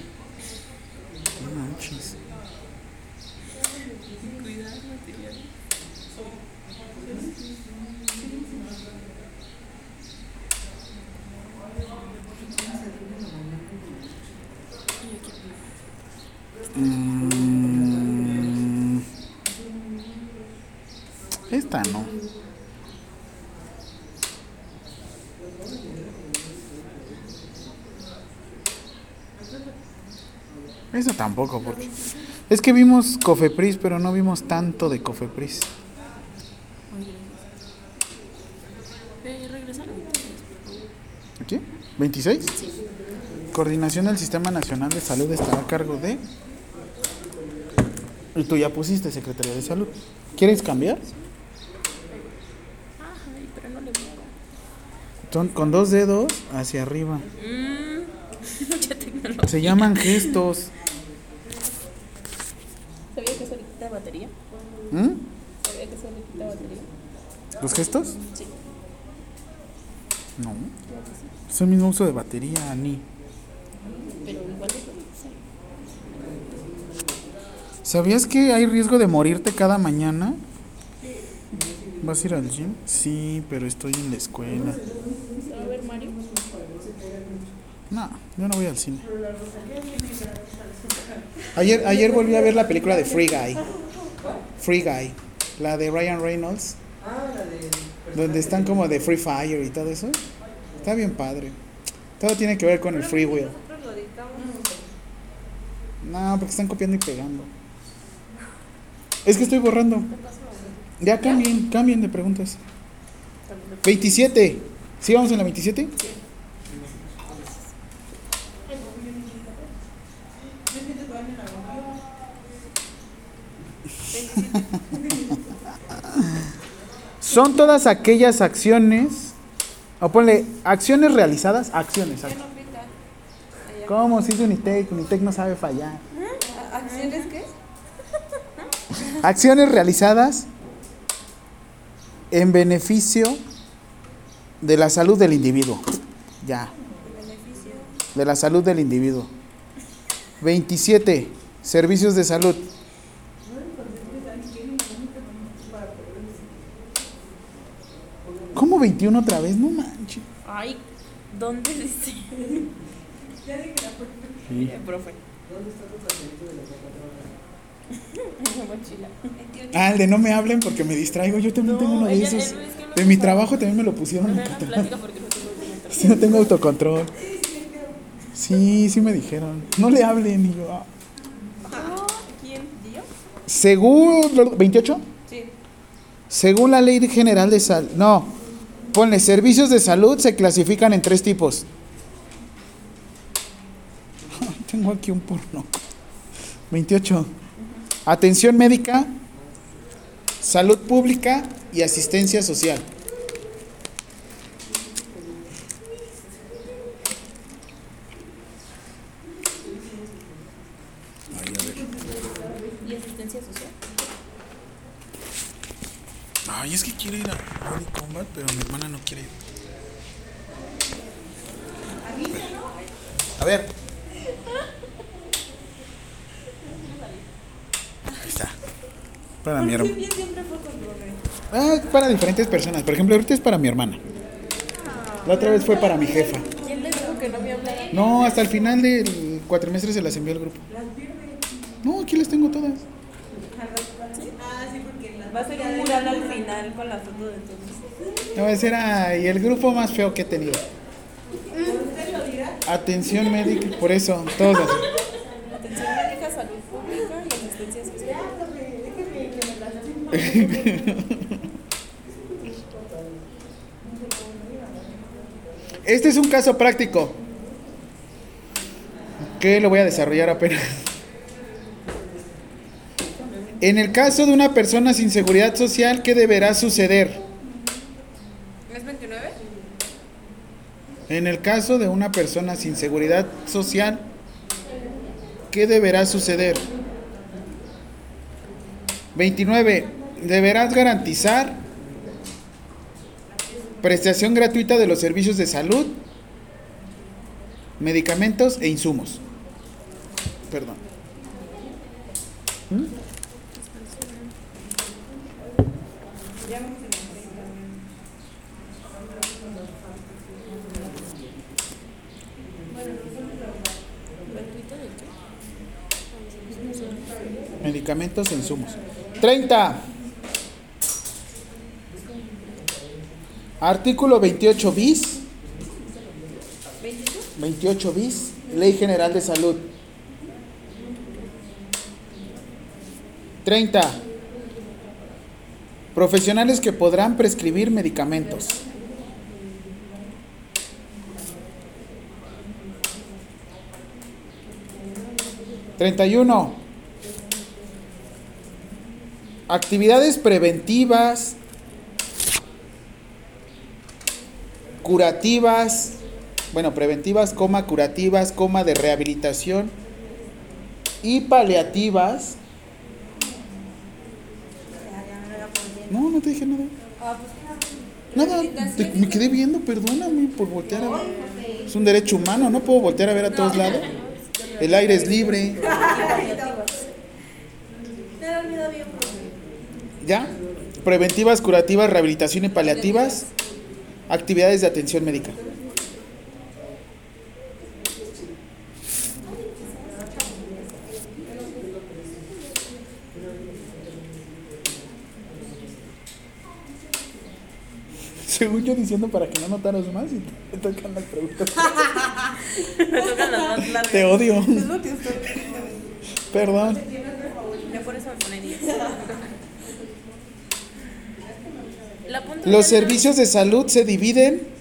No manches. Esta no. Esa tampoco, porque es que vimos Cofepris, pero no vimos tanto de Cofepris. Eh. ¿Aquí? ¿26? Coordinación del Sistema Nacional de Salud estará a cargo de... Y tú ya pusiste Secretaría de Salud. ¿Quieres cambiar? Ay, pero no le veo. Son con dos dedos hacia arriba. Mucha tecnología. Se llaman gestos. ¿Sabía que eso le quita batería? ¿Mm? ¿Sabía que eso le quita batería? ¿Los gestos? Sí. No. Es el mismo uso de batería, ni. Pero igual. ¿Sabías que hay riesgo de morirte cada mañana? ¿Vas a ir al gym? Sí, pero estoy en la escuela. ¿Se va a ver Mario? No, yo no voy al cine. Ayer, ayer volví a ver la película de Free Guy. Free Guy. La de Ryan Reynolds. Donde están como de Free Fire y todo eso. Está bien padre. Todo tiene que ver con el free will. No, porque están copiando y pegando. Es que estoy borrando. Ya cambien, cambien de preguntas. 27. ¿Sí vamos en la 27? Son todas aquellas acciones. O ponle acciones realizadas, acciones. ac- ¿Cómo? Si es Unitec, Unitec no sabe fallar. ¿A- ¿Acciones qué? Acciones realizadas en beneficio de la salud del individuo. Ya. De la salud del individuo. 27. Servicios de salud. ¿Cómo 21 otra vez? No manches. Ay, ¿dónde dice? Sí. Eh, profe. En la mochila. Ah, el de no me hablen porque me distraigo. Yo también No, tengo uno de ella- esos. él es que no De mi sabe. trabajo también me lo pusieron en no. Sí, no tengo autocontrol. Sí, sí me dijeron. No le hablen. Y yo, ah. ¿Quién? ¿Yo? Según. ¿28? Sí. Según la Ley General de Salud. No. Ponle, servicios de salud se clasifican en tres tipos. Tengo aquí un porno. 28. Atención médica, salud pública y asistencia social. Ay, a ver. ¿Y asistencia social? Ay, es que quiere ir a Body Combat, pero mi hermana no quiere ir. A ver. Ahí está. Para mi hermana. Ah, es para diferentes personas. Por ejemplo, ahorita es para mi hermana. La otra vez fue para mi jefa. ¿Quién le dijo que no me hablara? No, hasta el final del cuatrimestre se las envió al grupo. No, aquí las tengo todas. Va a ser un mural al final con la foto de todos. No, ese era y el grupo más feo que he tenido. Atención médica, por eso, todos así. Atención médica, salud pública y asistencia social. Este es un caso práctico que lo voy a desarrollar apenas. En el caso de una persona sin seguridad social, ¿qué deberá suceder? ¿Es 29? En el caso de una persona sin seguridad social, ¿qué deberá suceder? 29. Deberás garantizar prestación gratuita de los servicios de salud, medicamentos e insumos. Perdón. ¿Mm? Medicamentos e insumos. 30. Artículo 28 bis. 28 bis. Ley General de Salud. 30. Profesionales que podrán prescribir medicamentos. Treinta y uno. Actividades preventivas, curativas, bueno, preventivas, coma, curativas, coma, de rehabilitación y paliativas. No, no te dije nada. Nada, me quedé viendo, perdóname por voltear a ver. Es un derecho humano, no puedo voltear a ver a todos lados. El aire es libre. ¿Ya? Preventivas, curativas, rehabilitación y paliativas. Actividades de atención médica. Según yo diciendo para que no notaras más y te tocan las preguntas. Me tocan las más largas. Te odio. Es lo que estoy Perdón. Ya por eso me pone 10. La punta Los servicios de salud se dividen.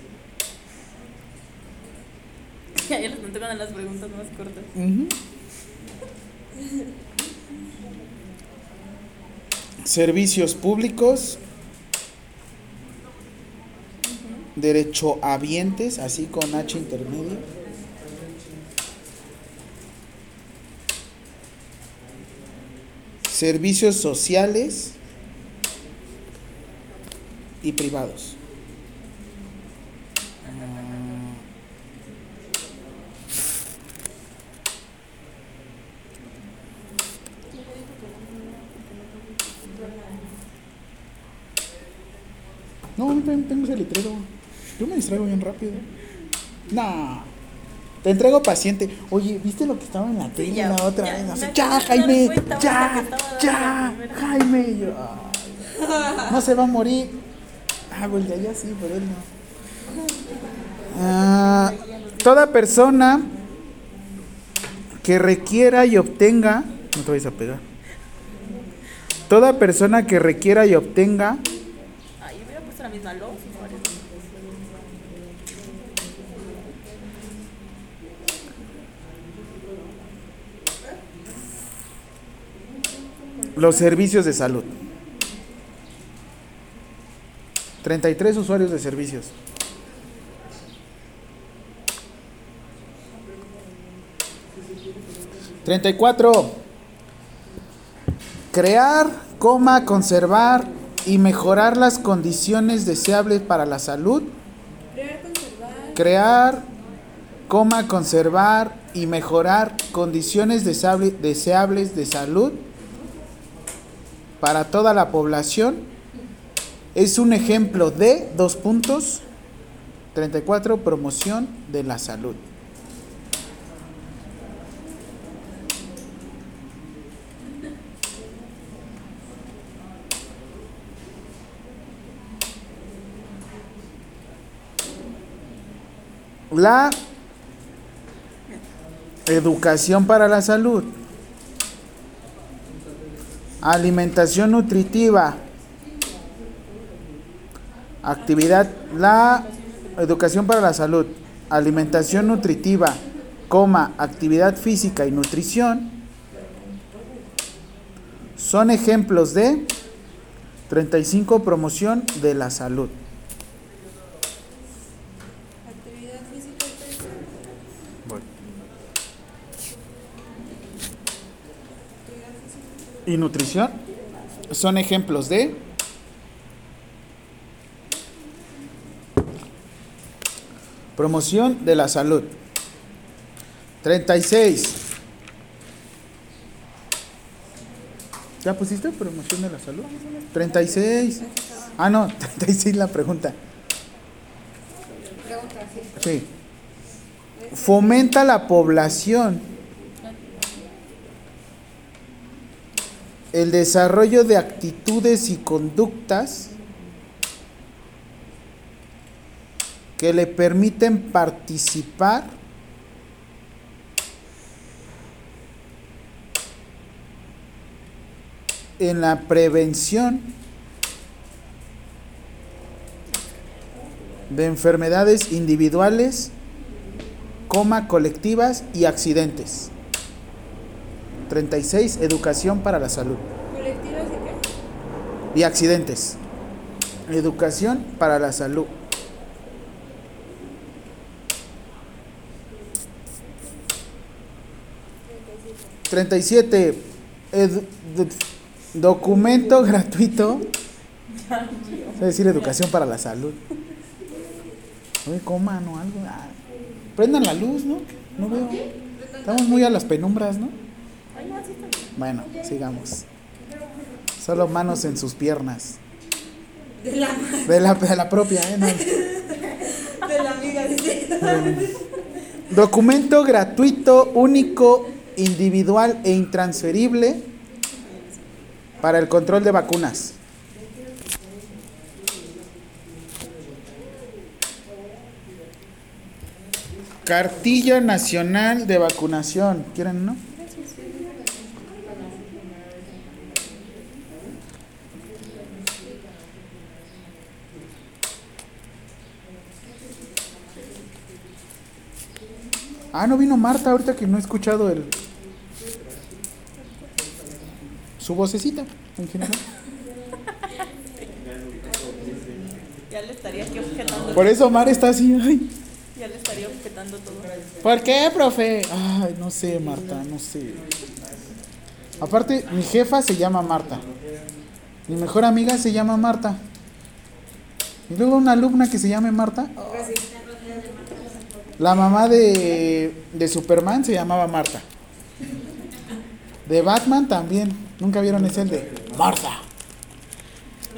Ya, les tocan las preguntas más cortas. Servicios públicos. Derechohabientes, así con H intermedio. Servicios sociales y privados. No, yo también tengo ese letrero. Yo me distraigo bien rápido. Nah. Te entrego paciente. Oye, ¿viste lo que estaba en la tele la otra ya, vez? Así, ya, Jaime, ya, ya. Jaime. Y yo, ay, no se va a morir. Ah, pues de allá sí, pero él no. Ah, toda persona que requiera y obtenga, no te vayas a pegar. Toda persona que requiera y obtenga Ahí hubiera puesto la misma usuarios. los servicios de salud. 33 usuarios de servicios. Treinta y cuatro. Crear, coma, conservar y mejorar las condiciones deseables para la salud. Crear, coma, conservar y mejorar condiciones deseable- deseables de salud para toda la población es un ejemplo de dos puntos. 34 promoción de la salud. La educación para la salud. Alimentación nutritiva. Actividad, la educación para la salud. Alimentación nutritiva, coma, actividad física y nutrición. Son ejemplos de 35 promoción de la salud. Actividad física y nutrición. y nutrición son ejemplos de promoción de la salud. 36. ¿Ya pusiste promoción de la salud? 36. Ah, no, 36 la pregunta. Sí. Fomenta la población. el desarrollo de actitudes y conductas que le permiten participar en la prevención de enfermedades individuales, coma colectivas y accidentes. 36. Educación para la salud ¿Colectivas de qué? y accidentes. Educación para la salud. Treinta y siete. Edu- do- documento gratuito. Es decir, educación para la salud. Oye, coman o algo. Ah, Prendan la luz, ¿no? No veo. Estamos muy a las penumbras, ¿no? Bueno, sigamos. Solo manos en sus piernas. De la, De la, de la propia, ¿eh? No. de la amiga. Documento gratuito, único, individual e intransferible para el control de vacunas. Cartilla Nacional de Vacunación. ¿Quieren, no? Ah, no vino Marta ahorita que no he escuchado el su vocecita en general. Ya le estaría aquí objetando. Por eso Mar está así. Ay, Ya le estaría objetando todo. ¿Por qué, profe? Ay, no sé, Marta, no sé. Aparte, mi jefa se llama Marta. Mi mejor amiga se llama Marta. Y luego una alumna que se llame Marta. La mamá de, de Superman se llamaba Marta. De Batman también. Nunca vieron ese el de Marta.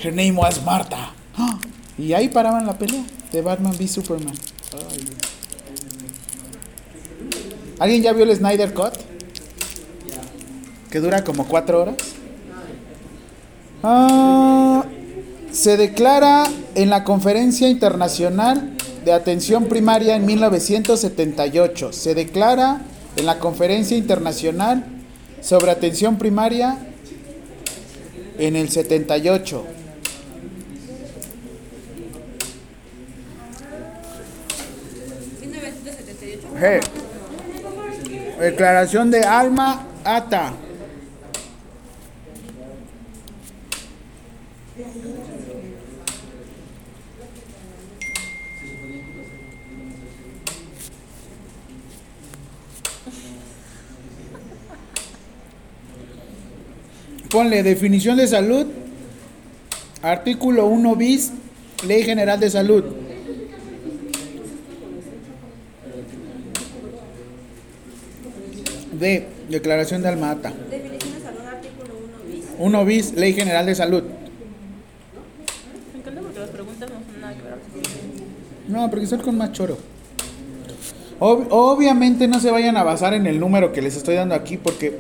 Her name was Marta. ¡Ah! Y ahí paraban la pelea de Batman v Superman. ¿Alguien ya vio el Snyder Cut? Que dura como cuatro horas. Ah, se declara en la Conferencia Internacional de Atención Primaria en 1978. Se declara en la Conferencia Internacional sobre Atención Primaria en el 78. Hey. Declaración de Alma Ata. Ponle definición de salud. Artículo 1 bis, Ley General de Salud. D. Declaración de Alma Ata. Definición de salud, artículo 1 bis. 1 bis, Ley General de Salud. Me encanta porque las preguntas no son nada que ver. No, porque son con más choro. Ob- obviamente no se vayan a basar en el número que les estoy dando aquí porque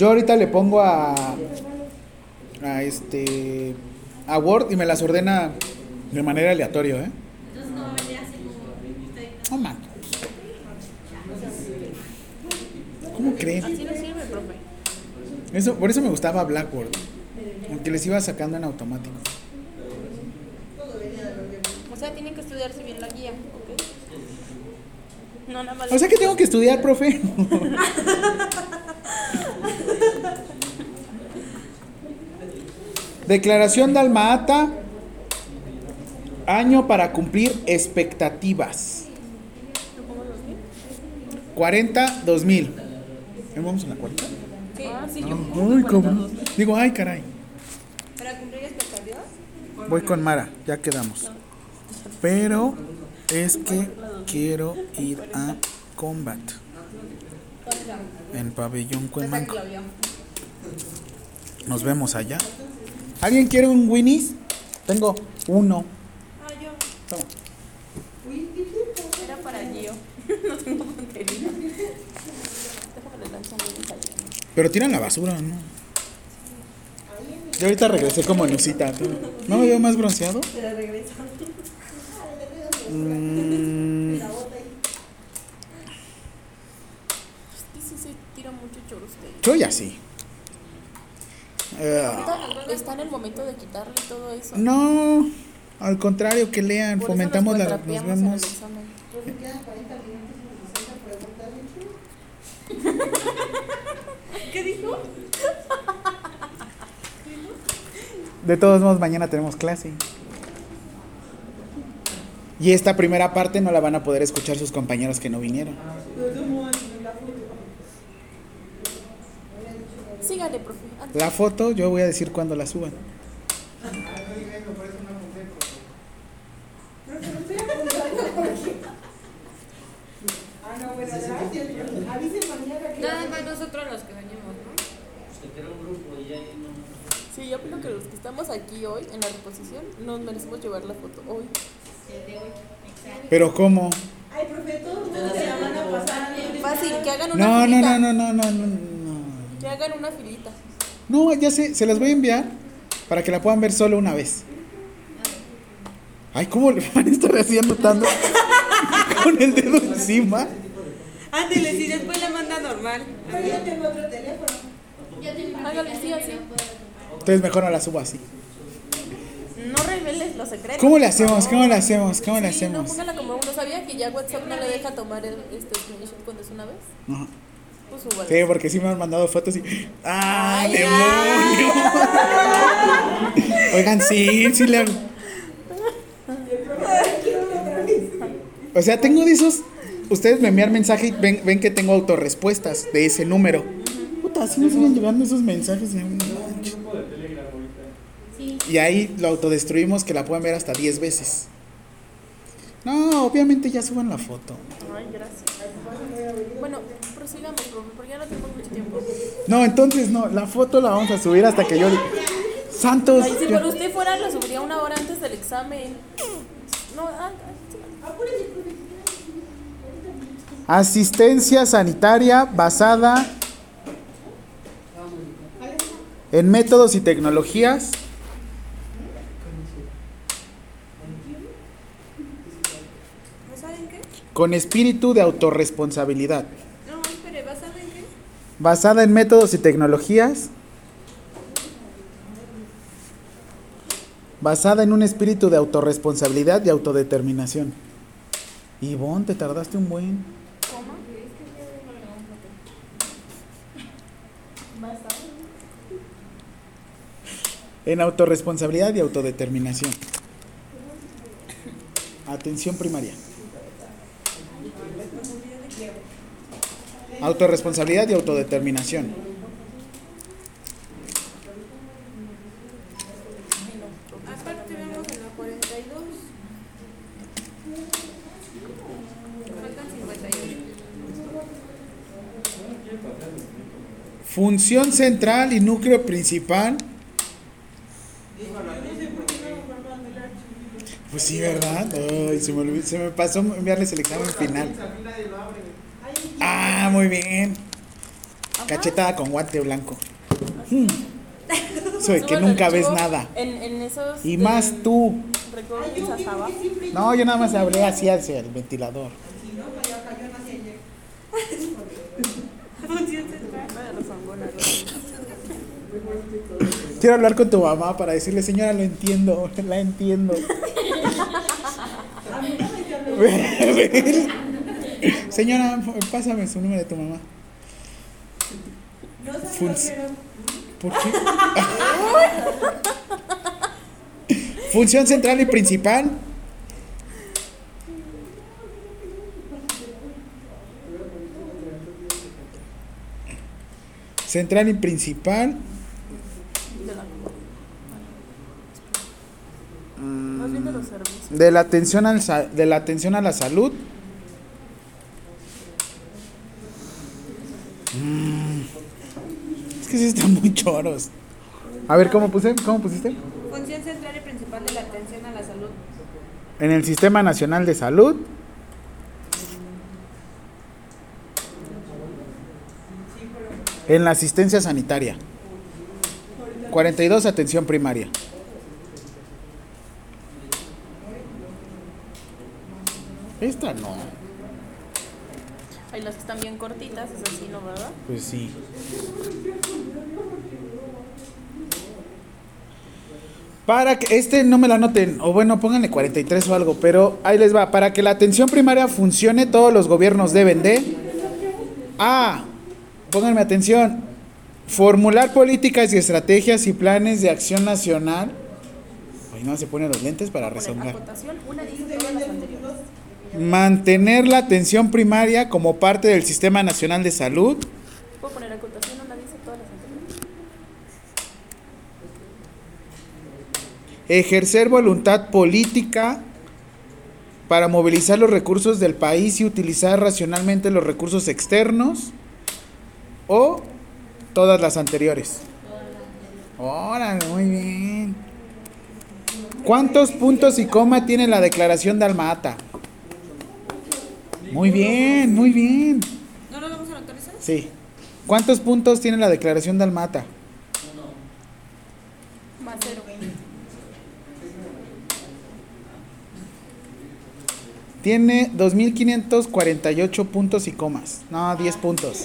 yo ahorita le pongo a a este a Word y me las ordena de manera aleatoria, ¿eh? No man. ¿Cómo creen? Así no sirve, profe. Eso, por eso me gustaba Blackboard. Aunque les iba sacando en automático. O sea, tienen que estudiarse bien la guía, ¿ok? No, nada más. O sea que tengo que estudiar, profe. Declaración de Alma-Ata. Año para cumplir expectativas. 40, 2000. ¿Eh, ¿Vamos en la 40? Ah, sí, yo. Ay, cabrón. Digo, ay, caray. Para cumplir expectativas. Voy con Mara, ya quedamos. Pero es que quiero ir a Combat. En Pabellón Cuemanco. Nos vemos allá. ¿Alguien quiere un Winnie's? Tengo uno. Ah, yo. Toma. Era para Gio. no tengo contenido. Déjame le lanzo un mensaje. Pero tiran la basura, ¿no? Yo ahorita regresé como Lucita. ¿tú? ¿No me veo más bronceado? Te la regreso. Mm, Es que sí se tira mucho choro usted. yo ya sí. Está en el momento de quitarle todo eso. no, al contrario, que lean, Por eso fomentamos nos la. Nos cuatrapeamos en el vemos. examen. Porque quedan 40 minutos y 60 preguntas, ¿de ¿Qué dijo? De todos modos, mañana tenemos clase. Y esta primera parte no la van a poder escuchar sus compañeros que no vinieron. Sígale, profe. La foto, yo voy a decir cuándo la suban. Ah, no, bueno, gracias. Avisen mañana que Nada más nosotros los que venimos, ¿no? Sí, yo opino que los que estamos aquí hoy en la reposición nos merecemos llevar la foto hoy. Pero ¿cómo? Ay, profe, todos se la van a pasar. Fácil, que hagan una No, no, filita. no, no, no, no, no, no. Que hagan una filita. No, ya sé, se las voy a enviar para que la puedan ver solo una vez. Ay, ¿cómo le van a estar así anotando con el dedo encima? Ándele, si después le manda normal. Pero yo tengo otro teléfono. Entonces mejor no la subo así. No reveles los secretos. ¿Cómo le hacemos? ¿Cómo le hacemos? ¿Cómo le Sí, no, hacemos? póngala como uno. ¿Sabía que ya WhatsApp no le deja tomar el, este screenshot cuando es una vez? Ajá. Pues súbalo. Sí, porque sí me han mandado fotos y. ¡Ah, Ay, demonio! Oigan, sí, sí le hago. O sea, tengo de esos. Ustedes me envían mensaje y ven, ven que tengo autorrespuestas de ese número. Puta, así me siguen llegando esos mensajes. de-. Y ahí lo autodestruimos que la puedan ver hasta 10 veces. No, obviamente ya suban la foto. Ay, gracias. Bueno, prosigamos, profe, porque ya no tenemos mucho tiempo. No, entonces no, la foto la vamos a subir hasta que yo. Santos. Ay, si yo- por usted fuera, la subiría una hora antes del examen. No, ah, ah. Asistencia sanitaria basada en métodos y tecnologías con espíritu de autorresponsabilidad. No, espere, ¿basado en qué? Basada en métodos y tecnologías. Basada en un espíritu de autorresponsabilidad y autodeterminación. Ivonne, te tardaste un buen. En autorresponsabilidad y autodeterminación. Atención primaria. Autorresponsabilidad y autodeterminación. Aparte vemos en la 42. Faltan 58. Función central y núcleo principal. Pues sí, ¿verdad? Ay, se, me olvidó- se me pasó enviarles el examen final. Ah, muy bien. Cachetada con guante blanco. Hmm. Soy que Súbalo nunca ves nada. En, en esos. Y de- más tú. No, yo nada más hablé así hacia el ventilador. Güey. Quiero hablar con tu mamá para decirle, señora, lo entiendo, la entiendo. señora, pásame su número de tu mamá. Func- ¿Por qué? Función central y principal. Central y principal. De la Más bien de la atención al sa- de la atención a la salud Mm. es que sí están muy choros a ver cómo puse cómo pusiste Función central y principal de la atención a la salud. en el sistema nacional de salud en la asistencia sanitaria 42 atención primaria Esta no. Las que están bien cortitas, es así, ¿no, verdad? Pues sí. Para que este no me la noten, o bueno, pónganle 43 o algo, pero ahí les va. Para que la atención primaria funcione, todos los gobiernos deben de. A. Pónganme atención. Formular políticas y estrategias y planes de acción nacional. Ay, no se ponen los lentes para rezongar. Mantener la atención primaria como parte del Sistema Nacional de Salud. Puedo poner acotación, una dice todas las anteriores. Ejercer voluntad política para movilizar los recursos del país y utilizar racionalmente los recursos externos. O todas las anteriores. Órale, muy bien. ¿Cuántos puntos y coma tiene la declaración de Alma-Ata? Muy bien, muy bien. ¿No lo vamos a esas? Sí. ¿Cuántos puntos tiene la declaración de Alma-Ata? Más cero. Tiene 2.548 puntos y comas. No, 10 puntos.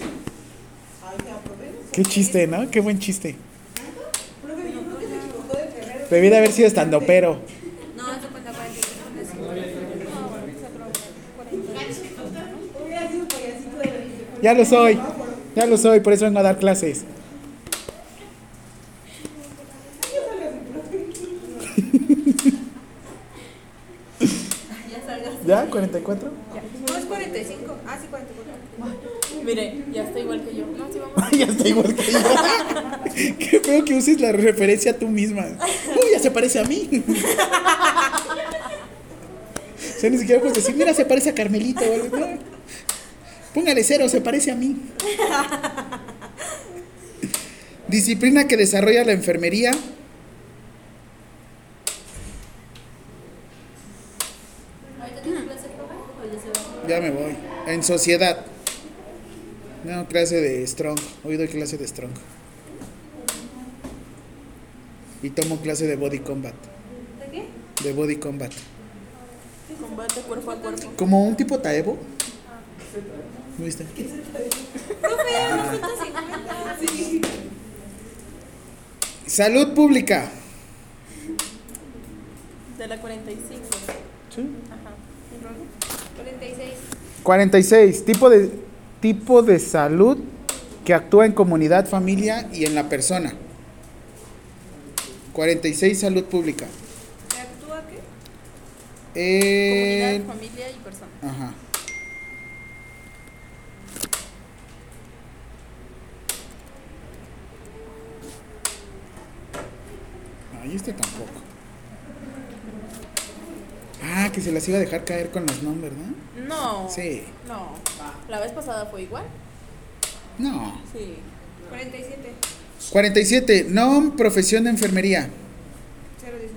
Qué chiste, ¿no? Qué buen chiste. Debí de haber sido estando pero. No, eso cuenta 45. Hubiera sido payasito de la Ya lo soy. Ya lo soy, por eso vengo a dar clases. Ya salgas. ¿Ya? ¿44? No, es 45. Ah, sí, 44. Mire, ya está igual que yo. No, sí, vamos. ya está igual que yo. Qué feo que uses la referencia tú misma. Uy, ya se parece a mí. O sea, ni siquiera puedes decir, mira, se parece a Carmelito. o algo, no. Póngale cero, se parece a mí. Disciplina que desarrolla la enfermería. Ya me voy. En sociedad. No, clase de Strong. Hoy doy clase de Strong. Y tomo clase de Body Combat. ¿De qué? De Body Combat. Combate cuerpo a cuerpo. Como un tipo Taebo. ¿No viste? Profe, nos falta 50. Salud pública. De la 45. Sí. Ajá. 46. 46. Tipo de, tipo de salud que actúa en comunidad, familia y en la persona. 46. Salud pública. ¿Se actúa qué? Eh, Comunidad, familia y persona. Ajá. Este tampoco. Ah, que se las iba a dejar caer con los nombres, ¿no? No. Sí. No. La vez pasada fue igual. No. Sí. 47. 47. Nom, profesión de enfermería. 019.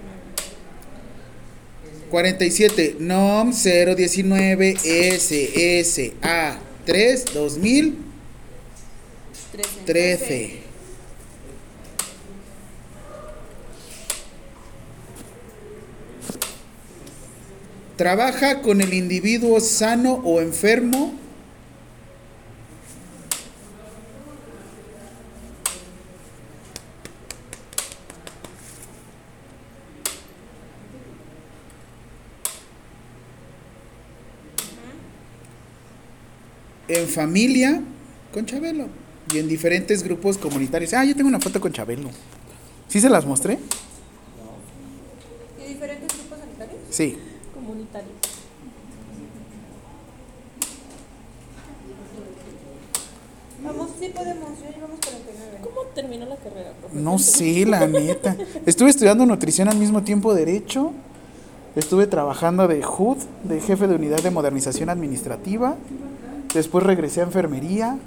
47. NOM 019 SSA 3 2013. 13. Trabaja con el individuo sano o enfermo. En familia con Chabelo y en diferentes grupos comunitarios. Ah, yo tengo una foto con Chabelo. ¿Sí se las mostré? ¿Y diferentes grupos sanitarios? Sí. Vamos, sí podemos. Yo llevamos 49. ¿Cómo terminó la carrera, profe? No sé, la neta. Estuve estudiando nutrición al mismo tiempo derecho. Estuve trabajando de HUD, de jefe de unidad de modernización administrativa. Después regresé a enfermería.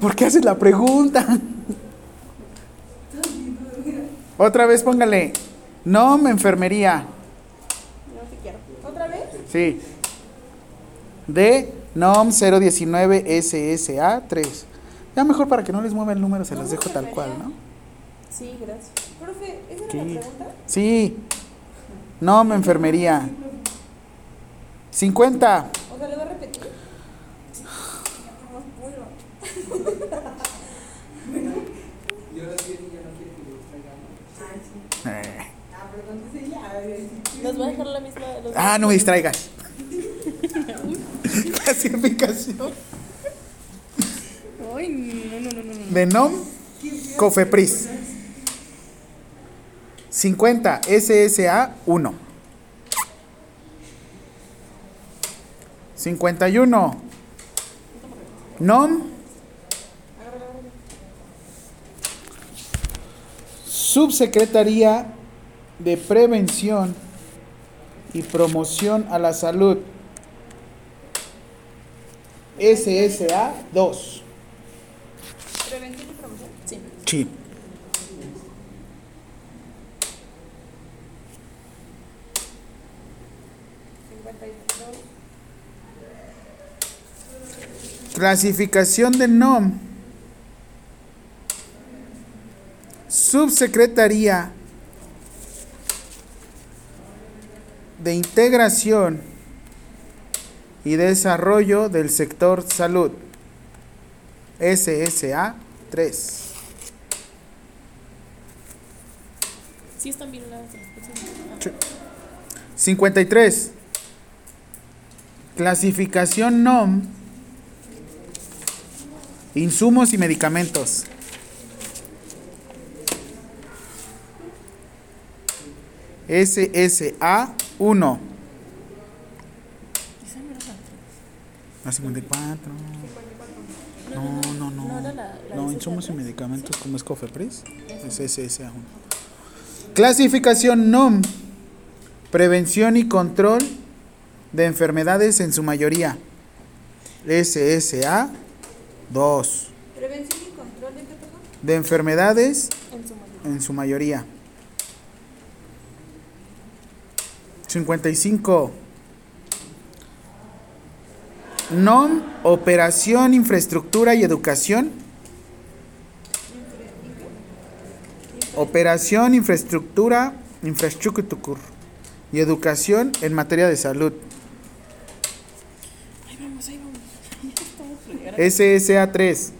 ¿Por qué haces la pregunta? Otra vez póngale. No, me enfermería. No, si quiero. ¿Otra vez? Sí. De NOM 019 SSA 3. Ya mejor para que no les mueva el número, se las dejo tal cual, ¿no? Sí, gracias. Profe, ¿esa ¿Qué? era la pregunta? Sí. No, me enfermería. 50. O sea, ¿le va a repetir? Sí, ya no quiere que los traigamos. Eh. Ah, Nos va a dejar la misma. los- Ah, no me distraigas. Clasificación Ay, no, no, no, no. no. de NOM Cofepris. 50 SSA 1. 51 NOM Subsecretaría de Prevención y Promoción a la Salud. SSA 2. Prevención y promoción. Sí. Clasificación de NOM. Subsecretaría de Integración y Desarrollo del Sector Salud. SSA 3. Sí, están bien las respuestas. Sí. 53. Clasificación NOM. Insumos y medicamentos. SSA 1. Esa no era la La 54. No, no, no. No No, insumos y medicamentos como es Cofepris. Es SSA 1. Clasificación NOM. Prevención y control de enfermedades en su mayoría. SSA 2. Prevención y control de qué, perdón? De enfermedades En su mayoría. en su mayoría. 55. NOM, Operación, Infraestructura y Educación. Operación, Infraestructura, Infraestructura y Educación en materia de salud. Ahí vamos, ahí vamos. SSA 3.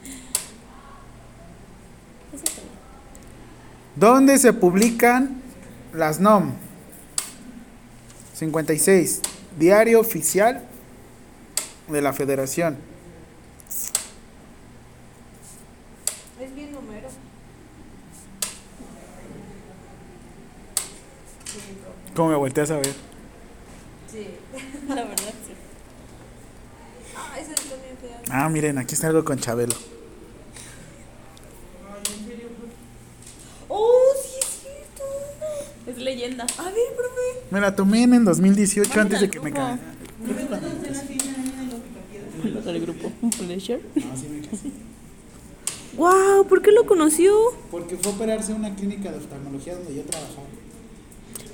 Esa está bien. ¿Dónde se publican las NOM? 56. Diario oficial de la Federación. Es bien número. ¿Cómo me volteas a ver? Sí. La verdad, sí. Ah, bien fea. Ah, miren, aquí está algo con Chabelo. ¡Oh, sí es cierto! Es leyenda. A ver, profe. Me la tomé en el 2018 Manden antes de que me grupo. caiga. Los del grupo. ¿Un pleasure? ¡Wow! ¿Por qué lo conoció? Porque fue a operarse a una clínica de oftalmología donde yo trabajaba.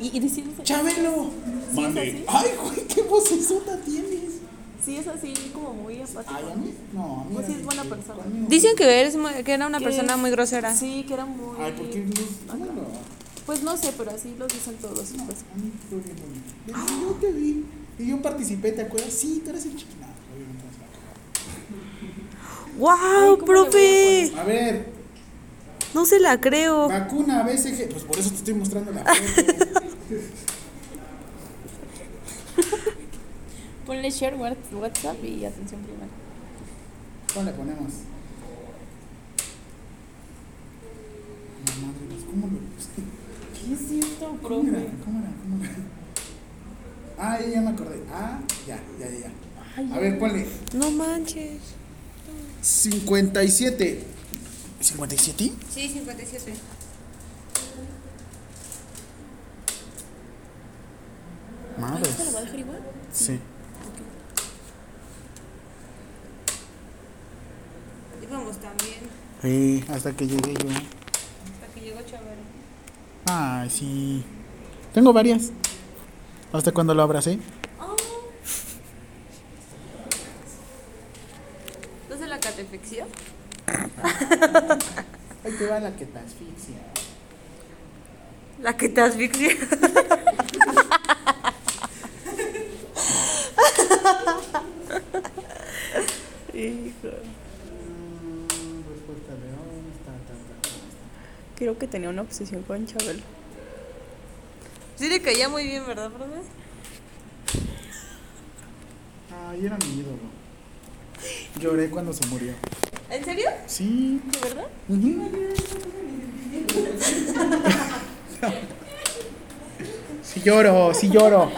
Y, y decimos. ¡Chabelo! Sí. ¡Ay, güey, qué vocesota tienes! Sí, es así, como muy apático. Ay, a mí, no, a mí Pues sí, es buena persona. conmigo. Dicen que, eres muy- que era una Que- persona muy grosera. Sí, que era muy. Ay, ¿por qué? ¿Cómo lo? Pues no sé, pero así lo dicen todos. Pues. A mí fue bien bonito. Yo te vi. Y yo participé, ¿te acuerdas? Sí, tú eres el chico. No, obviamente no se va a acabar. ¡Wow, Ay, ¿cómo le voy a profe! A ver, No se la creo. vacuna BCG. Pues por eso te estoy mostrando la foto. Ponle share what- WhatsApp y atención primaria. ¿Cómo le ponemos? No, madre, pues, ¿cómo lo puse? ¿Qué es cierto, ¿Cómo era? profe? ¿Cómo era? ¿Cómo era? Ah, ya, me acordé. Ah, ya, ya, ya. ya. Ay, A ver, ponle. No manches. 57. ¿57? Sí, 57. Madre. ¿Esta lo va a dejar igual? Sí. Íbamos también. Sí, hasta que llegué yo. Hasta que llegó Chabelo. Ay, sí. Tengo varias. Hasta cuando lo abracé. ¿No se la catefixia? Ahí te va la que te asfixia. La que te asfixia. Hijo. Mm, ta. Creo que tenía una obsesión con Chabelo. Sí le caía muy bien, ¿verdad, profe? Ay, era mi ídolo. Lloré cuando se murió. ¿En serio? Sí. ¿De verdad? Ujú. Sí lloro, sí lloro.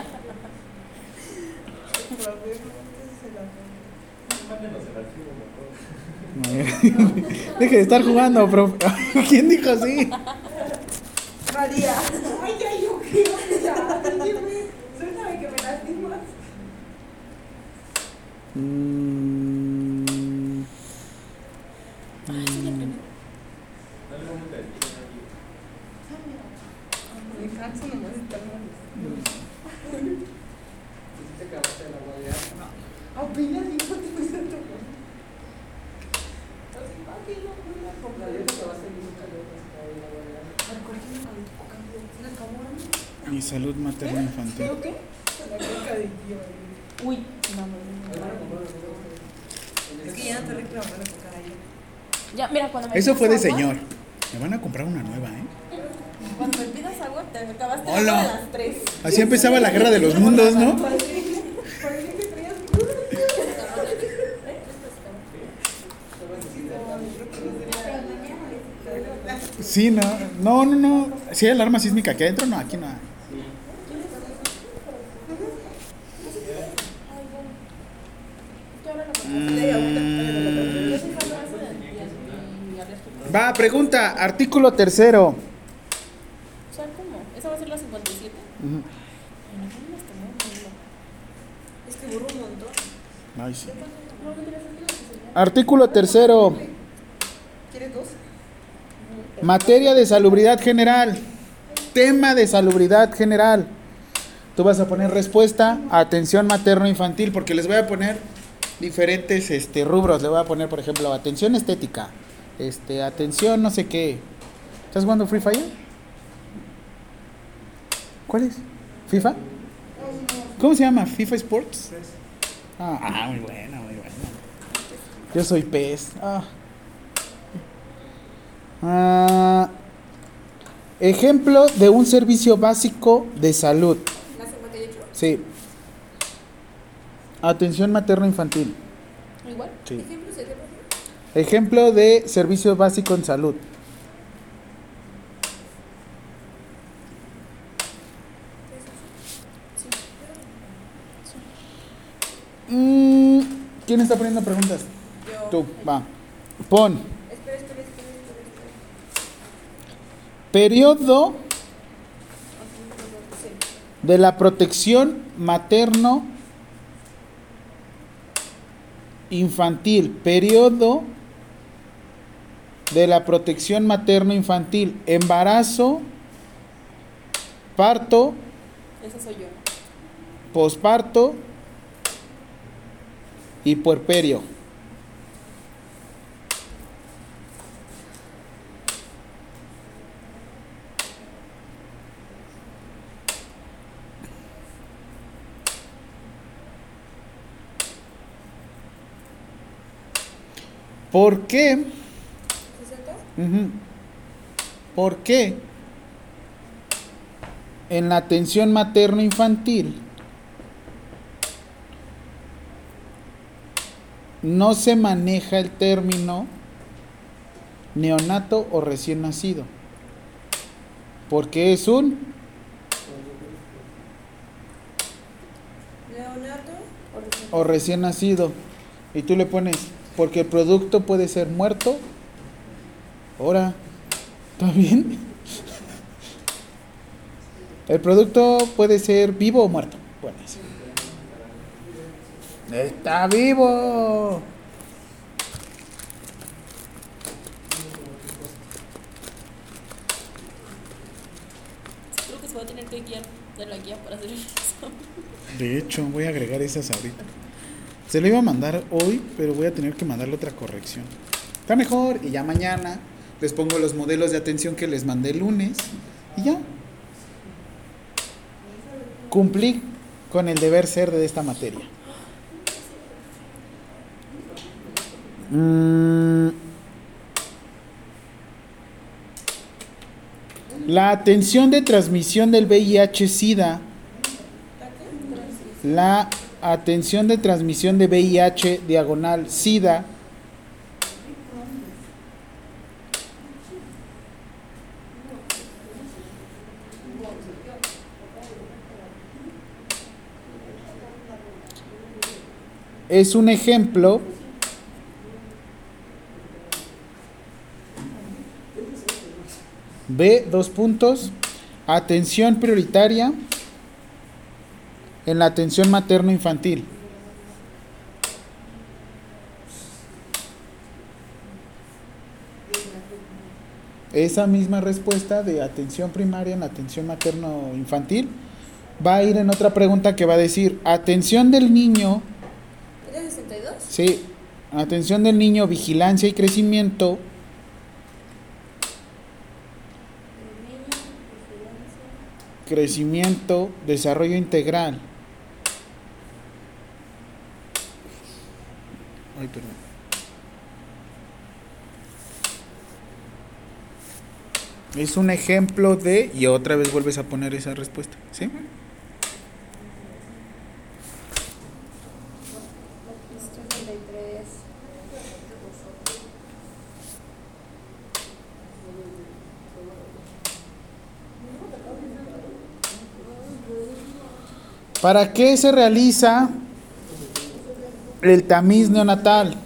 Deje de estar jugando, profe. ¿Quién dijo así? María. Ay, ya, yo quiero que me lastimas. Mm. Mm. Me canso nomás de estar Apenas dijo que me siento Mi salud materna infantil. Uy, no, no, no. Es que ya no te reclamando la cucaracha. Ya, mira, cuando me Eso fue de agua- señor. Me van a comprar una nueva, ¿eh? Cuando me pidas agua, te acabaste Hola. a las 3. Así empezaba la guerra de los mundos, ¿no? Sí, no, no, no, no. Si hay alarma sísmica aquí adentro, no, aquí no. Mm. Va, pregunta, artículo tercero. O sea, ¿cómo? ¿Esa va a ser la 57? Ujú. Es que burro un montón. Ay, sí. Artículo tercero. ¿Quieres dos? Materia de salubridad general. Tema de salubridad general. Tú vas a poner respuesta a atención materno-infantil porque les voy a poner diferentes este, rubros. Le voy a poner, por ejemplo, atención estética. Este, atención no sé qué. ¿Estás jugando Free Fire? ¿Cuál es? ¿FIFA? ¿Cómo se llama? ¿FIFA Sports? Ah, ah, muy bueno, muy bueno. Yo soy pez. Ah. Ah, ejemplo de un servicio básico de salud. ¿La 58? Sí. Atención materno-infantil. Igual. Sí. Ejemplo de servicio básico en salud. Mm, ¿Quién está poniendo preguntas? Yo. Tú, va. Pon. Espera. Periodo de la protección materno infantil. Periodo de la protección materno infantil. Embarazo, parto, Esa soy yo. posparto y puerperio. ¿Por qué? ¿60? Ujú. ¿Por qué en la atención materno-infantil no se maneja el término neonato o recién nacido? Porque es un ¿Leonato o recién? o recién nacido. Y tú le pones, porque el producto puede ser muerto. Ahora, ¿está bien? El producto puede ser vivo o muerto. Bueno, sí. Está vivo. Creo que se va a tener que guiar de la guía para hacer eso. De hecho, voy a agregar esas ahorita. Se lo iba a mandar hoy, pero voy a tener que mandarle otra corrección. Está mejor y ya mañana les pongo los modelos de atención que les mandé el lunes y ya. Cumplí con el deber ser de esta materia. Mm. La atención de transmisión del VIH-Sida. La atención de transmisión de VIH diagonal SIDA. Es un ejemplo B, dos puntos. Atención prioritaria en la atención materno-infantil. Esa misma respuesta de atención primaria en la atención materno-infantil va a ir en otra pregunta que va a decir atención del niño, ¿Era 62? Sí, atención del niño, vigilancia y crecimiento. Crecimiento, desarrollo integral. Ay, perdón. Es un ejemplo de, y otra vez vuelves a poner esa respuesta, ¿sí? ¿Para qué se realiza el tamiz neonatal?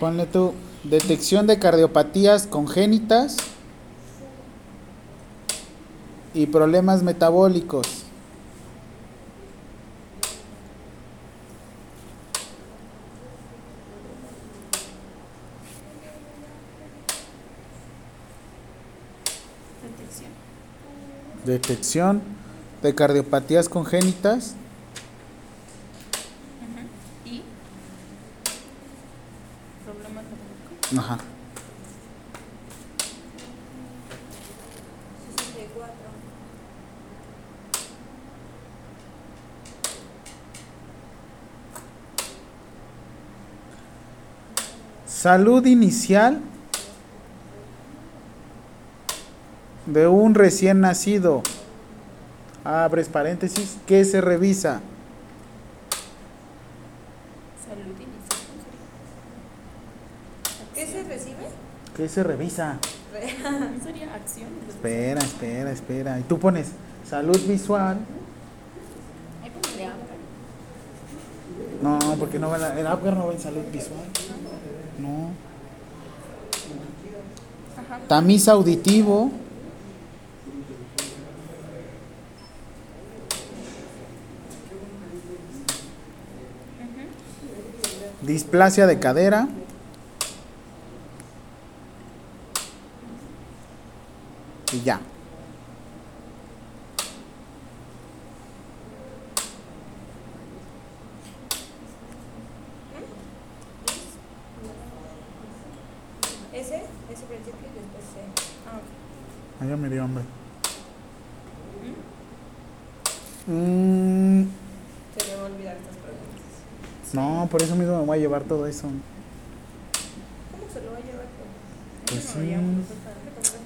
Ponle tú, detección de cardiopatías congénitas y problemas metabólicos. Detección. Detección de cardiopatías congénitas Y. Problemas metabólicos. Ajá. 64. Salud inicial de un recién nacido. Abres paréntesis. ¿Qué se revisa? Salud inicial. ¿Qué se recibe? ¿Qué se revisa? ¿No sería acción? Espera, espera, espera. Y tú pones salud visual. No, porque no va la- el Apgar no va en salud visual. No. Tamiz auditivo. Displasia de cadera. Y ya. Ese, ese principio y después C. Ah, ok. Ay, ya me dio hambre. Mm, Se me va a olvidar estas preguntas. No, por eso mismo me voy a llevar todo eso. ¿Cómo se lo va a llevar? Pues sí. ya, pues, foto.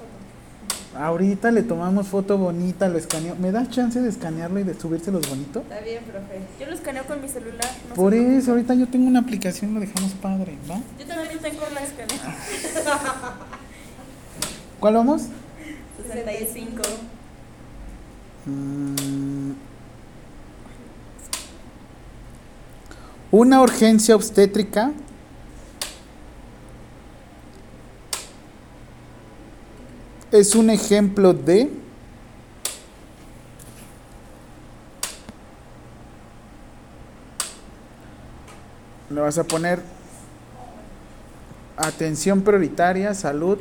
Ahorita le tomamos foto bonita, lo escaneo. ¿Me das chance de escanearlo y de subírselos bonito? Está bien, profe. Yo lo escaneo con mi celular. no Por eso, ahorita yo tengo una aplicación, lo dejamos padre, ¿va? Yo también tengo la escaneo. ¿Cuál vamos? 65. Mm. Una urgencia obstétrica. Es un ejemplo de... Le vas a poner atención prioritaria, salud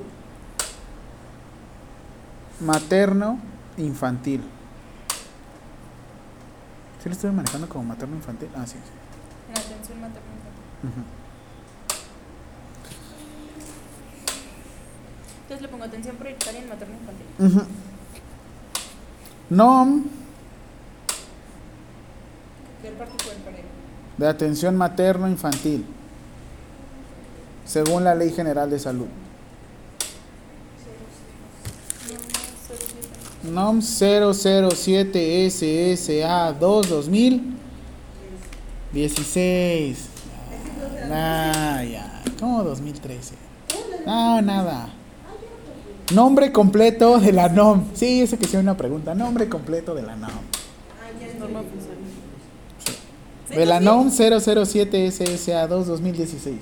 materno infantil. ¿Sí lo estoy manejando como materno infantil? Ah, sí. sí. En atención materna. Ujú. Entonces le pongo atención prioritaria en materno infantil. Ujú. NOM, ¿Qué parte puede pareja? de atención materno-infantil, según la Ley General de Salud. NOM 007 SSA 2 2016. Ah, ya. ¿Cómo 2013? No, nada. Nombre completo de la NOM. Sí, ese que sea una pregunta. Nombre completo de la NOM. De la NOM 007 SSA 2 2016.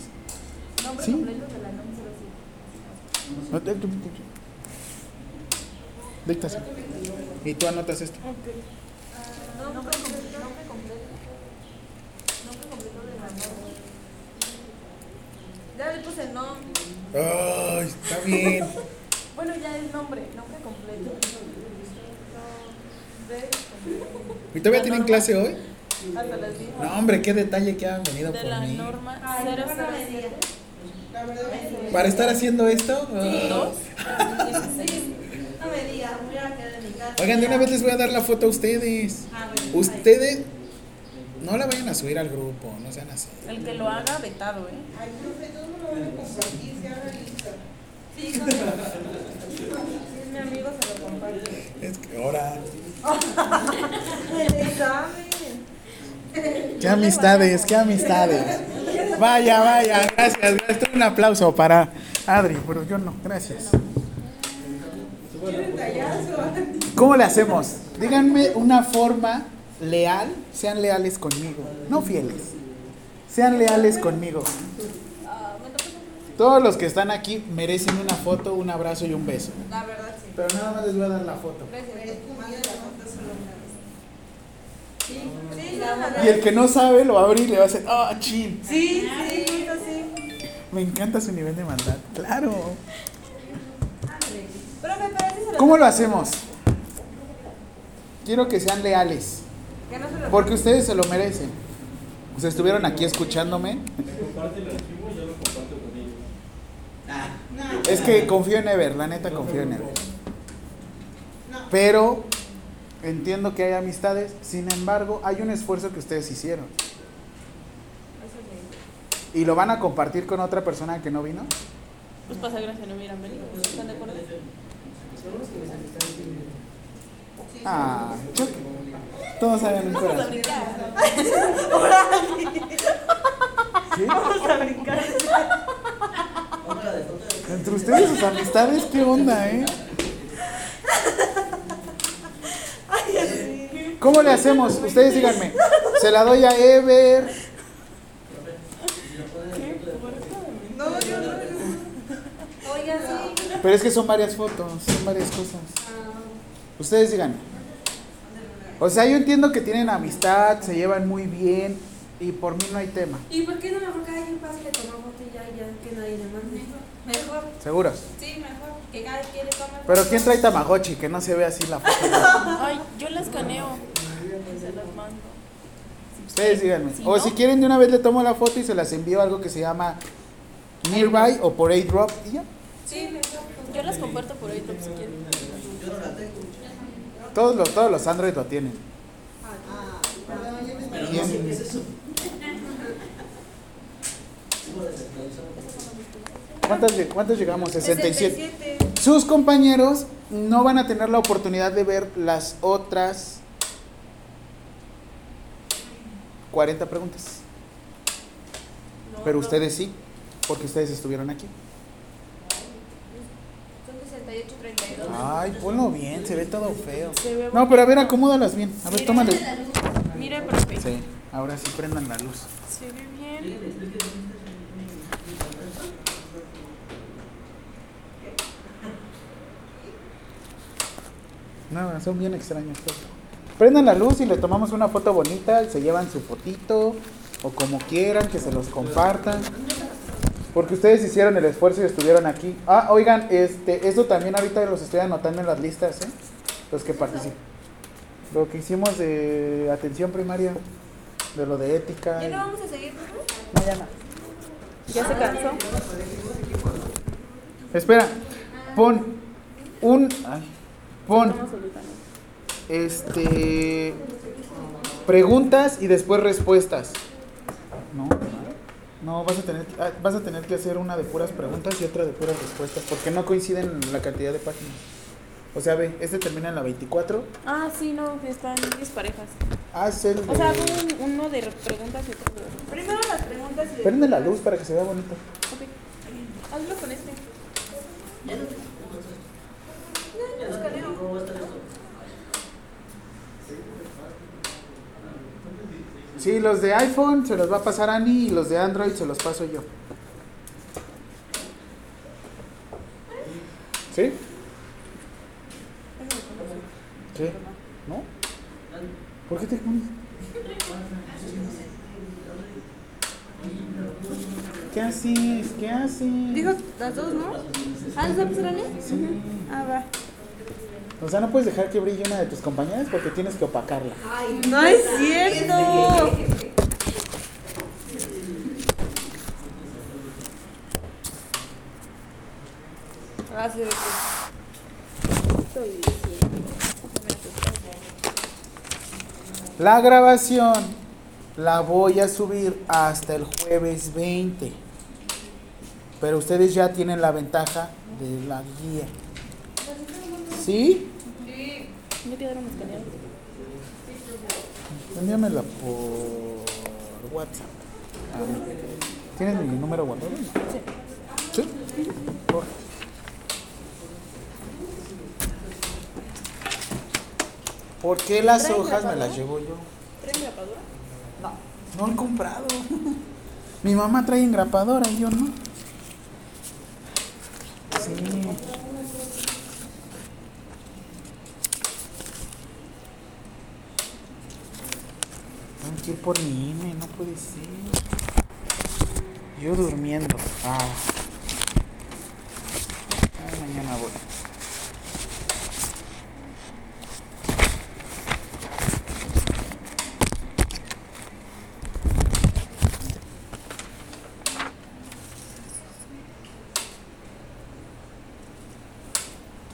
¿Sí? No te- tú- tú- tú. Dictas. Y tú anotas esto. Ya le puse nombre. Ay, está bien. Bueno, ya es nombre, nombre completo. ¿Y todavía tienen clase hoy? Hasta las 10. No, hombre, qué detalle que han venido De por la mí. norma Ay, no, no me 007. digas. La verdad es que- ¿Para estar haciendo esto? Ay. ¿Dos? No me digas, me voy a quedar en mi casa. Oigan, de una vez les voy a dar la foto a ustedes. Ustedes no la vayan a subir al grupo, no sean así. El que lo haga, vetado, ¿eh? Ay, profe, todos me lo van a compartir, se haga lista. Sí, no. Si es mi amigo, se lo comparte. Es que ahora. El examen. Qué amistades, qué amistades. Vaya, vaya, gracias. gracias. Un aplauso para Adri, pero yo no, gracias. ¿Cómo le hacemos? Díganme una forma leal, sean leales conmigo, no fieles. Sean leales conmigo. Todos los que están aquí merecen una foto, un abrazo y un beso. La verdad, sí. Pero nada más les voy a dar la foto. Y el que no sabe lo va a abrir y le va a hacer, ah, chin. Sí, sí, sí. Me encanta su nivel de maldad. Claro. ¿Cómo lo hacemos? Quiero que sean leales, Que no se lo porque ustedes se lo merecen. Ustedes estuvieron aquí escuchándome. Comparte el archivo y yo lo comparto con ellos. Es que confío en Ever, la neta confío en Ever. Pero entiendo que hay amistades, sin embargo, hay un esfuerzo que ustedes hicieron. ¿Y lo van a compartir con otra persona que no vino? Pues pasa gracia, no hubieran venido. ¿Están de acuerdo? Ah, yo- todos hagan un corazón. ¿Qué? Vamos a brincar. Entre ustedes sus amistades, ¿qué onda, eh? ¿Cómo le hacemos? Ustedes díganme. Se la doy a Ever. No, yo no. Oiga, sí. Pero es que son varias fotos, son varias cosas. Ustedes díganme. O sea, yo entiendo que tienen amistad, se llevan muy bien y por mí no hay tema. ¿Y por qué no mejor cada quien pasa le toma foto y ya, ya que nadie le mande? Mejor, ¿Seguros? sí, mejor. Que cada quien le tome Pero ¿quién trae Tamagotchi? Que no se ve así la foto. Ay, yo la escaneo. Se las mando. Ustedes díganme. Si O no- si quieren de una vez le tomo la foto y se las envío a algo que se llama Nearby o por airdrop y ya. Sí, mejor. Yo las comparto por ahí, si quieren. Todos los, todos los Android lo tienen. Y en- ¿Cuántas, lle- ¿Cuántos llegamos? 67. Sus compañeros no van a tener la oportunidad de ver las otras 40 preguntas. Pero ustedes sí, porque ustedes estuvieron aquí. Ay, ponlo bien, se ve todo feo. Ve No, pero a ver, acomódalas bien. A ver, tómale. Mire, profe. Sí, ahora sí prendan la luz. Se ve bien. Nada, son bien extraños todos. Prendan la luz y le tomamos una foto bonita, se llevan su fotito o como quieran, que se los compartan. Porque ustedes hicieron el esfuerzo y estuvieron aquí. Ah, oigan, este, esto también ahorita los estoy anotando en las listas, ¿eh? Los que participan. Lo que hicimos de atención primaria, de lo de ética. ¿Ya y- no vamos a seguir, profe? Mañana. ¿Ya se cansó? Espera, pon un. ay, pon. Este. Preguntas y después respuestas. No, vas a tener ah, vas a tener que hacer una de puras preguntas y otra de puras respuestas, porque no coinciden la cantidad de páginas. O sea, ve, este termina en la 24. Ah, sí, no, están disparejas. Haz el de... O sea, hago un- uno de preguntas y otro de... Primero las preguntas y Prende la luz para que se vea bonito. Ok. Hazlo con este. Sí, los de iPhone se los va a pasar Ani y los de Android se los paso yo. ¿Sí? ¿Sí? ¿No? ¿Por qué te pones? ¿Qué haces? ¿Qué haces? Dijo las dos, ¿no? Ah, ¿los va a pasar a mí? Sí. Ah, va. O sea, no puedes dejar que brille una de tus compañeras porque tienes que opacarla. No es cierto. Ah, La grabación la voy a subir hasta el jueves 20. Pero ustedes ya tienen la ventaja de la guía. ¿Sí? ¿Ya quedaron escaneados? Envíamela por WhatsApp. a mí. ¿Tienes mi número guardado? Sí. ¿Sí? Por- ¿Por qué las hojas me las llevo yo? ¿Traen grapadura? No he comprado. Mi mamá trae engrapadora y yo no. Sí. Ir por mi INE, no puede ser. Yo durmiendo. Ah. Ay, mañana voy.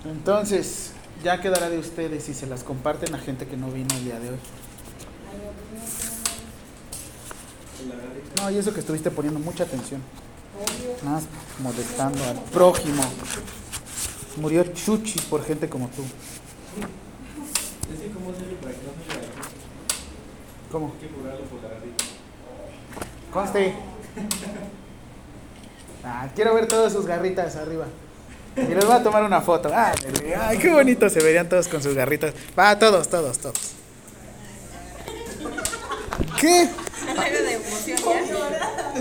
Entonces, ya quedará de ustedes si se las comparten a gente que no vino el día de hoy. No, y eso que estuviste poniendo mucha atención. Nada más molestando al prójimo. Murió Chuchi por gente como tú. Cómo. Conste. Ah, quiero ver todas sus garritas arriba. Y les voy a tomar una foto. Ah, ay, qué bonito se verían todos con sus garritas. Va, todos, todos, todos. ¿Qué?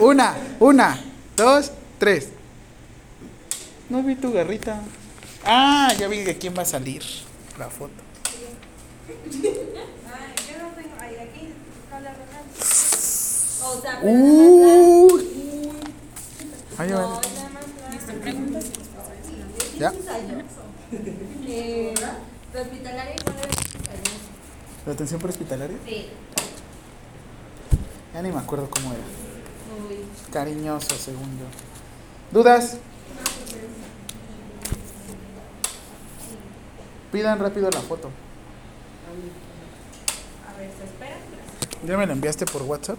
Una, una, dos, tres. No vi tu garrita. Ah, ya vi de quién va a salir la foto. Uy. Ay, vale. Ya. eh, ¿La atención prehospitalaria? Sí. Ya ni me acuerdo cómo era. Cariñoso, según yo. ¿Dudas? Pidan rápido la foto. A ver, ¿se esperan? ¿Ya me la enviaste por WhatsApp?